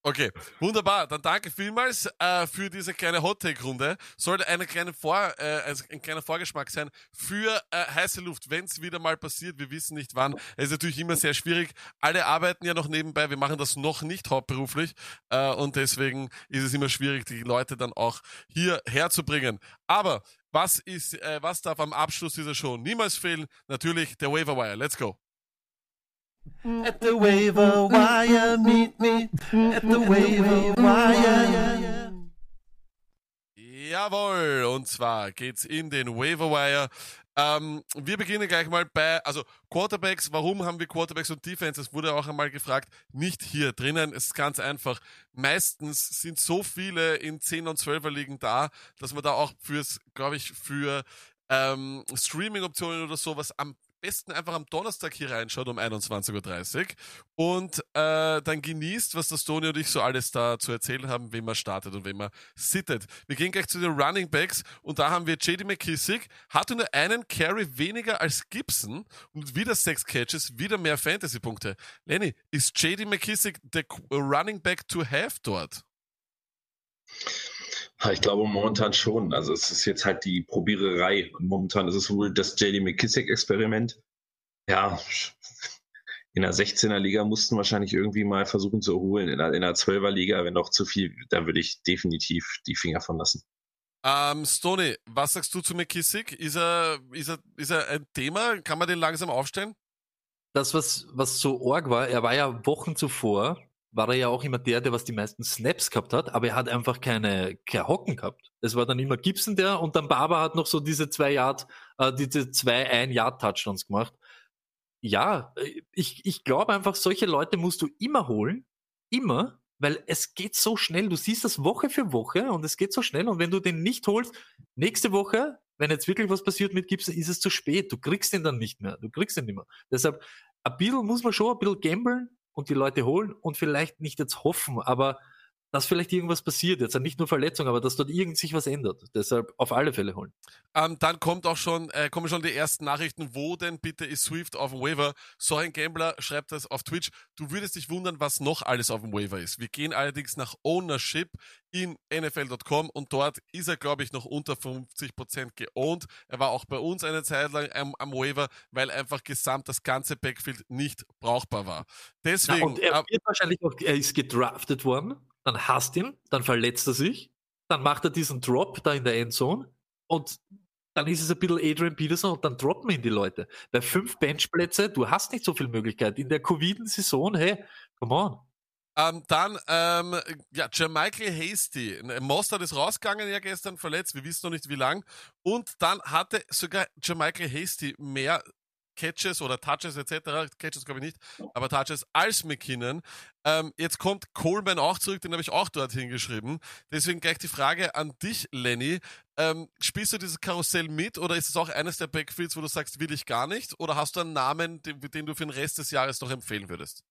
Okay, wunderbar. Dann danke vielmals äh, für diese kleine Hot-Take-Runde. Sollte eine kleine Vor, äh, also ein kleiner Vorgeschmack sein für äh, heiße Luft, wenn es wieder mal passiert. Wir wissen nicht wann. Es ist natürlich immer sehr schwierig. Alle arbeiten ja noch nebenbei. Wir machen das noch nicht hauptberuflich äh, und deswegen ist es immer schwierig, die Leute dann auch hier herzubringen. Aber was ist, äh, was darf am Abschluss dieser Show niemals fehlen? Natürlich der Waiver Wire. Let's go. At the waiver wire, meet me at the waiver wire. Jawohl, und zwar geht's in den Waiver Wire. Ähm, wir beginnen gleich mal bei, also Quarterbacks, warum haben wir Quarterbacks und Defenses, wurde auch einmal gefragt, nicht hier drinnen. Es ist ganz einfach. Meistens sind so viele in 10 und 12er Ligen da, dass man da auch fürs, glaube ich, für ähm, Streaming-Optionen oder sowas am besten einfach am Donnerstag hier reinschaut um 21.30 Uhr und äh, dann genießt, was das Tony und ich so alles da zu erzählen haben, wem man startet und wem man sittet. Wir gehen gleich zu den Running Backs und da haben wir JD McKissick, hatte nur einen Carry weniger als Gibson und wieder sechs Catches, wieder mehr Fantasy-Punkte. Lenny, ist JD McKissick der Running Back to have dort? Ich glaube momentan schon. Also es ist jetzt halt die Probiererei. Und momentan ist es wohl das JD McKissick-Experiment. Ja, in der 16er Liga mussten wahrscheinlich irgendwie mal versuchen zu erholen. In der, in der 12er Liga, wenn noch zu viel, da würde ich definitiv die Finger von lassen. Ähm, Stoney, was sagst du zu McKissick? Ist er, ist, er, ist er ein Thema? Kann man den langsam aufstellen? Das, was, was so arg war, er war ja Wochen zuvor war er ja auch immer der, der was die meisten Snaps gehabt hat, aber er hat einfach keine, keine Hocken gehabt. Es war dann immer Gibson der und dann Barber hat noch so diese zwei Yard, äh, diese zwei Ein-Yard-Touchdowns gemacht. Ja, ich, ich glaube einfach, solche Leute musst du immer holen. Immer. Weil es geht so schnell. Du siehst das Woche für Woche und es geht so schnell. Und wenn du den nicht holst, nächste Woche, wenn jetzt wirklich was passiert mit Gibson, ist es zu spät. Du kriegst ihn dann nicht mehr. Du kriegst ihn nicht mehr. Deshalb, ein bisschen muss man schon ein bisschen gamblen, und die Leute holen und vielleicht nicht jetzt hoffen, aber dass vielleicht irgendwas passiert jetzt, nicht nur Verletzung, aber dass dort irgend sich was ändert. Deshalb auf alle Fälle holen. Ähm, dann kommt auch schon, äh, kommen schon die ersten Nachrichten, wo denn bitte ist Swift auf dem Waiver? So ein Gambler schreibt das auf Twitch. Du würdest dich wundern, was noch alles auf dem Waiver ist. Wir gehen allerdings nach Ownership in NFL.com und dort ist er, glaube ich, noch unter 50% geowned. Er war auch bei uns eine Zeit lang am, am Waiver, weil einfach gesamt das ganze Backfield nicht brauchbar war. Deswegen. Ja, und er wird wahrscheinlich auch, er ist gedraftet worden dann hasst ihn, dann verletzt er sich, dann macht er diesen Drop da in der Endzone und dann ist es ein bisschen Adrian Peterson und dann droppen ihn die Leute. Bei fünf Benchplätze, du hast nicht so viel Möglichkeit. In der Covid-Saison, hey, come on. Ähm, dann, ähm, ja, Jermichael Hasty. Mostert ist rausgegangen ja gestern verletzt, wir wissen noch nicht wie lang. Und dann hatte sogar Jermichael Hasty mehr Catches oder Touches etc., Catches glaube ich nicht, aber Touches als McKinnon. Ähm, jetzt kommt Coleman auch zurück, den habe ich auch dort hingeschrieben. Deswegen gleich die Frage an dich, Lenny. Ähm, spielst du dieses Karussell mit oder ist es auch eines der Backfields, wo du sagst, will ich gar nicht? Oder hast du einen Namen, den, den du für den Rest des Jahres noch empfehlen würdest?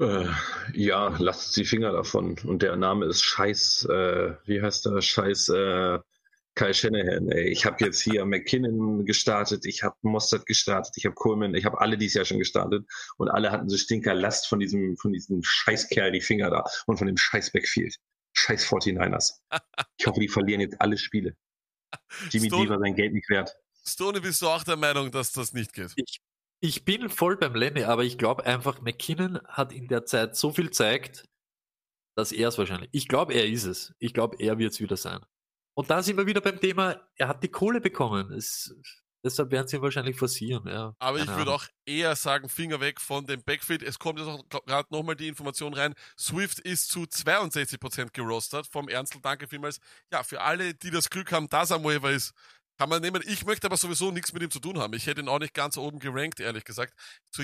Äh, ja, lasst die Finger davon. Und der Name ist Scheiß, äh, wie heißt der? Scheiß, äh, Kai Shanahan, ey. Ich habe jetzt hier McKinnon gestartet, ich habe Mostert gestartet, ich habe Coleman, ich habe alle dieses Jahr schon gestartet und alle hatten so Stinkerlast von diesem, von diesem Scheißkerl die Finger da und von dem Scheiß Backfield. Scheiß 49ers. Ich hoffe, die verlieren jetzt alle Spiele. Jimmy Stone, D war sein Geld nicht wert. Stone, bist du auch der Meinung, dass das nicht geht? Ich, ich bin voll beim Lenny, aber ich glaube einfach, McKinnon hat in der Zeit so viel zeigt, dass er es wahrscheinlich. Ich glaube, er ist es. Ich glaube, er wird es wieder sein. Und da sind wir wieder beim Thema, er hat die Kohle bekommen. Es, deshalb werden sie wahrscheinlich forcieren. Ja, Aber ich würde auch eher sagen, Finger weg von dem Backfield. Es kommt jetzt auch gerade nochmal die Information rein. Swift ist zu 62% gerostert vom Ernstl. Danke vielmals. Ja, für alle, die das Glück haben, dass er Waiver ist, kann man nehmen. Ich möchte aber sowieso nichts mit ihm zu tun haben. Ich hätte ihn auch nicht ganz oben gerankt, ehrlich gesagt,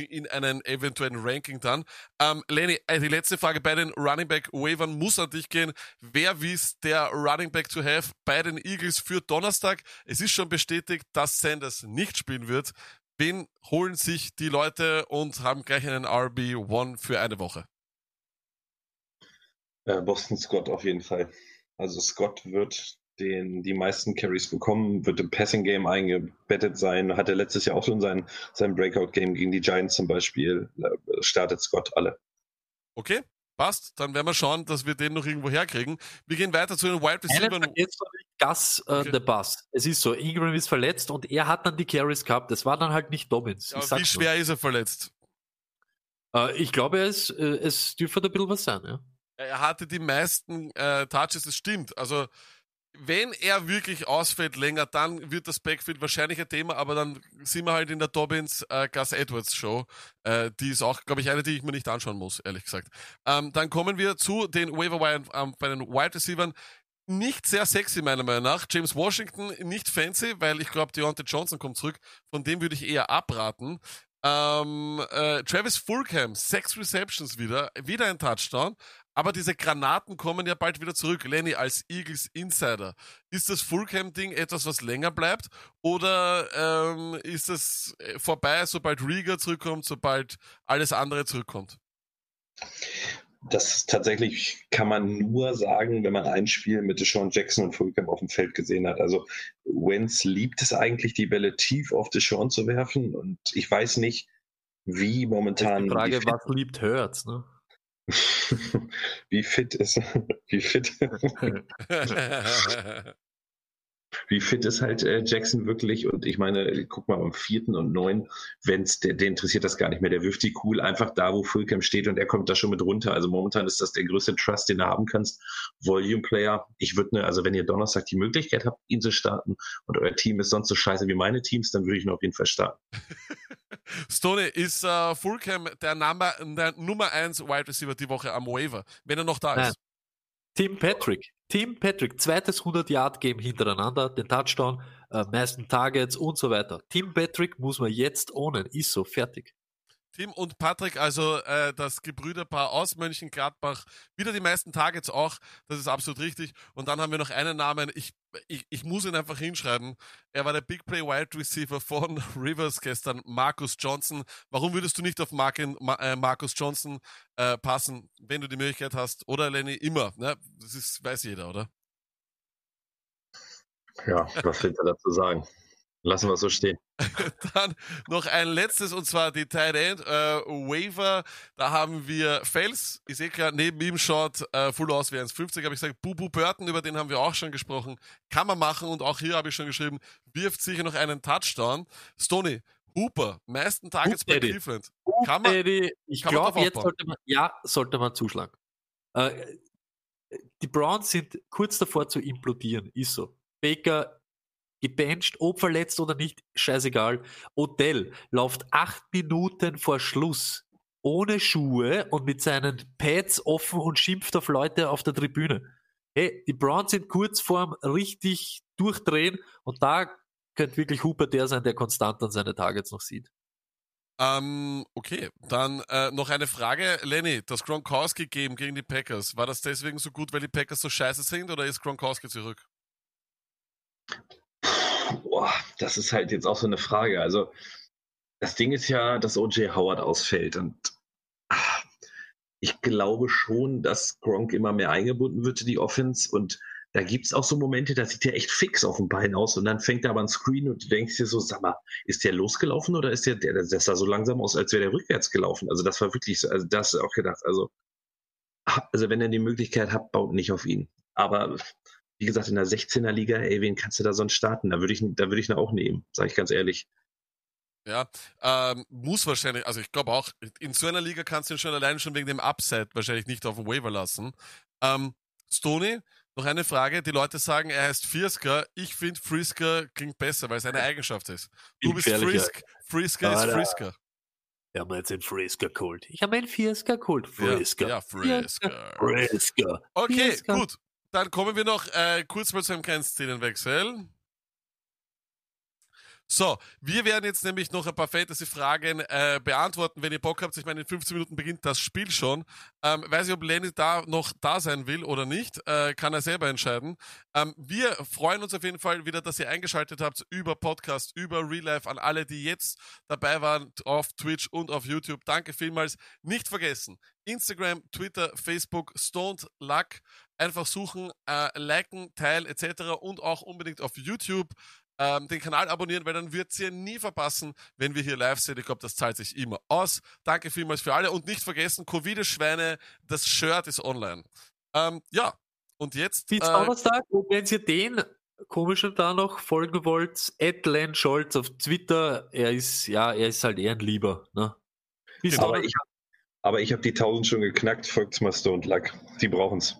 in einen eventuellen Ranking dann. Ähm, Lenny, äh, die letzte Frage bei den Running Back Wavern muss an dich gehen. Wer ist der Running Back to have bei den Eagles für Donnerstag? Es ist schon bestätigt, dass Sanders nicht spielen wird. Wen holen sich die Leute und haben gleich einen RB1 für eine Woche? Äh, Boston Scott auf jeden Fall. Also Scott wird den die meisten Carries bekommen, wird im Passing Game eingebettet sein. Hat er letztes Jahr auch schon sein, sein Breakout Game gegen die Giants zum Beispiel. Äh, startet Scott alle. Okay, passt. Dann werden wir schauen, dass wir den noch irgendwo herkriegen. Wir gehen weiter zu den Wide Receivers. Jetzt Gas äh, okay. der Bass. Es ist so, Ingram ist verletzt und er hat dann die Carries gehabt. Das war dann halt nicht Dobbins. Ja, wie schwer so. ist er verletzt? Äh, ich glaube, es, äh, es dürfte ein bisschen was sein. Ja. Er hatte die meisten äh, Touches, das stimmt. Also wenn er wirklich ausfällt länger, dann wird das Backfield wahrscheinlich ein Thema, aber dann sind wir halt in der Dobbins äh, Gus Edwards Show. Äh, die ist auch, glaube ich, eine, die ich mir nicht anschauen muss, ehrlich gesagt. Ähm, dann kommen wir zu den Waiver Wire ähm, bei den Wide Receivers. Nicht sehr sexy, meiner Meinung nach. James Washington nicht fancy, weil ich glaube, Deontay Johnson kommt zurück. Von dem würde ich eher abraten. Ähm, äh, Travis Fulgham, sechs Receptions wieder, wieder ein Touchdown. Aber diese Granaten kommen ja bald wieder zurück. Lenny, als Eagles Insider, ist das Fullcamp-Ding etwas, was länger bleibt? Oder ähm, ist es äh, vorbei, sobald Rieger zurückkommt, sobald alles andere zurückkommt? Das tatsächlich kann man nur sagen, wenn man ein Spiel mit Deshaun Jackson und Fulcam auf dem Feld gesehen hat. Also Wentz liebt es eigentlich, die Bälle tief auf Deshaun zu werfen. Und ich weiß nicht, wie momentan. Die Frage, fit, was liebt Hurts, ne? wie fit ist, wie fit, wie fit ist halt äh, Jackson wirklich? Und ich meine, guck mal, am vierten und neun, wenn's, der, der interessiert das gar nicht mehr. Der wirft die cool einfach da, wo Fulcam steht und er kommt da schon mit runter. Also momentan ist das der größte Trust, den du haben kannst. Volume Player. Ich würde ne, also wenn ihr Donnerstag die Möglichkeit habt, ihn zu starten und euer Team ist sonst so scheiße wie meine Teams, dann würde ich ihn auf jeden Fall starten. Stoney, ist äh, Fulcam der, Nummer, der Nummer 1 Wide Receiver die Woche am Waiver, wenn er noch da ist? Tim Patrick. Tim Patrick, zweites 100-Yard-Game hintereinander, den Touchdown, äh, meisten Targets und so weiter. Tim Patrick muss man jetzt ownen. Ist so, fertig. Tim und Patrick, also äh, das Gebrüderpaar aus Mönchengladbach, wieder die meisten Targets auch, das ist absolut richtig. Und dann haben wir noch einen Namen, ich, ich, ich muss ihn einfach hinschreiben. Er war der Big Play Wide Receiver von Rivers gestern, Marcus Johnson. Warum würdest du nicht auf Markin, Ma, äh, Marcus Johnson äh, passen, wenn du die Möglichkeit hast? Oder Lenny, immer. Ne? Das ist, weiß jeder, oder? Ja, was will er dazu sagen? Lassen wir es so stehen. Dann noch ein letztes und zwar die Tight End äh, Waiver. Da haben wir Fels, ich sehe gerade neben ihm schaut äh, Full aus wie 1,50, habe ich gesagt. Bubu Burton, über den haben wir auch schon gesprochen. Kann man machen und auch hier habe ich schon geschrieben, wirft sicher noch einen Touchdown. Stoney, Hooper, meisten Targets Hoop bei Daddy. Cleveland. Kann man, Daddy, ich glaube, jetzt sollte man, ja, sollte man zuschlagen. Äh, die Browns sind kurz davor zu implodieren, ist so. Baker gebencht, ob verletzt oder nicht, scheißegal. Odell läuft acht Minuten vor Schluss ohne Schuhe und mit seinen Pads offen und schimpft auf Leute auf der Tribüne. Hey, die Browns sind kurz vorm richtig durchdrehen und da könnte wirklich Hooper der sein, der konstant an seine Targets noch sieht. ähm, okay, dann äh, noch eine Frage. Lenny, das Gronkowski geben gegen die Packers, war das deswegen so gut, weil die Packers so scheiße sind oder ist Gronkowski zurück? Boah, das ist halt jetzt auch so eine Frage. Also, das Ding ist ja, dass O.J. Howard ausfällt und ah, ich glaube schon, dass Gronk immer mehr eingebunden wird in die Offense und da gibt es auch so Momente, da sieht er echt fix auf dem Bein aus und dann fängt er aber ein Screen und du denkst dir so, sag mal, ist der losgelaufen oder ist der, der, der sah so langsam aus, als wäre der rückwärts gelaufen? Also das war wirklich so, also das auch gedacht, also, ah, also wenn er die Möglichkeit hat, baut nicht auf ihn. Aber wie gesagt, in der 16er Liga, ey, wen kannst du da sonst starten? Da würde ich, da würde ich ihn auch nehmen, sage ich ganz ehrlich. Ja, ähm, muss wahrscheinlich, also ich glaube auch, in so einer Liga kannst du ihn schon allein schon wegen dem Upside wahrscheinlich nicht auf dem Waiver lassen. Ähm, Stoney, noch eine Frage. Die Leute sagen, er heißt Frisker. Ich finde, Frisker klingt besser, weil es eine Eigenschaft ist. Du bist. Frisk. Frisker ist Alter. Frisker. Ich habe mir jetzt einen Frisker geholt. Ich habe einen Frisker geholt. Ja, Frisker. Ja, Frisker. Frisker. Okay, Frisker. gut. Dann kommen wir noch äh, kurz mal zu einem kleinen Szenenwechsel. So, wir werden jetzt nämlich noch ein paar Fantasy-Fragen äh, beantworten, wenn ihr Bock habt. Ich meine, in 15 Minuten beginnt das Spiel schon. Ähm, weiß ich, ob Lenny da noch da sein will oder nicht. Äh, kann er selber entscheiden. Ähm, wir freuen uns auf jeden Fall wieder, dass ihr eingeschaltet habt über Podcast, über Real Life an alle, die jetzt dabei waren auf Twitch und auf YouTube. Danke vielmals. Nicht vergessen, Instagram, Twitter, Facebook, Stoned Luck. Einfach suchen, äh, liken, teilen etc. und auch unbedingt auf YouTube ähm, den Kanal abonnieren, weil dann wird ihr nie verpassen, wenn wir hier live sind. Ich glaube, das zahlt sich immer aus. Danke vielmals für alle und nicht vergessen, Covid-Schweine, das Shirt ist online. Ähm, ja, und jetzt. Bis äh, Donnerstag. Und wenn ihr den komischen da noch folgen wollt, Len Scholz auf Twitter, er ist, ja, er ist halt eher ein Lieber. Ne? Bis Genau. Aber ich, aber ich habe die 1000 schon geknackt, folgt mal Stone Luck. Die brauchen's.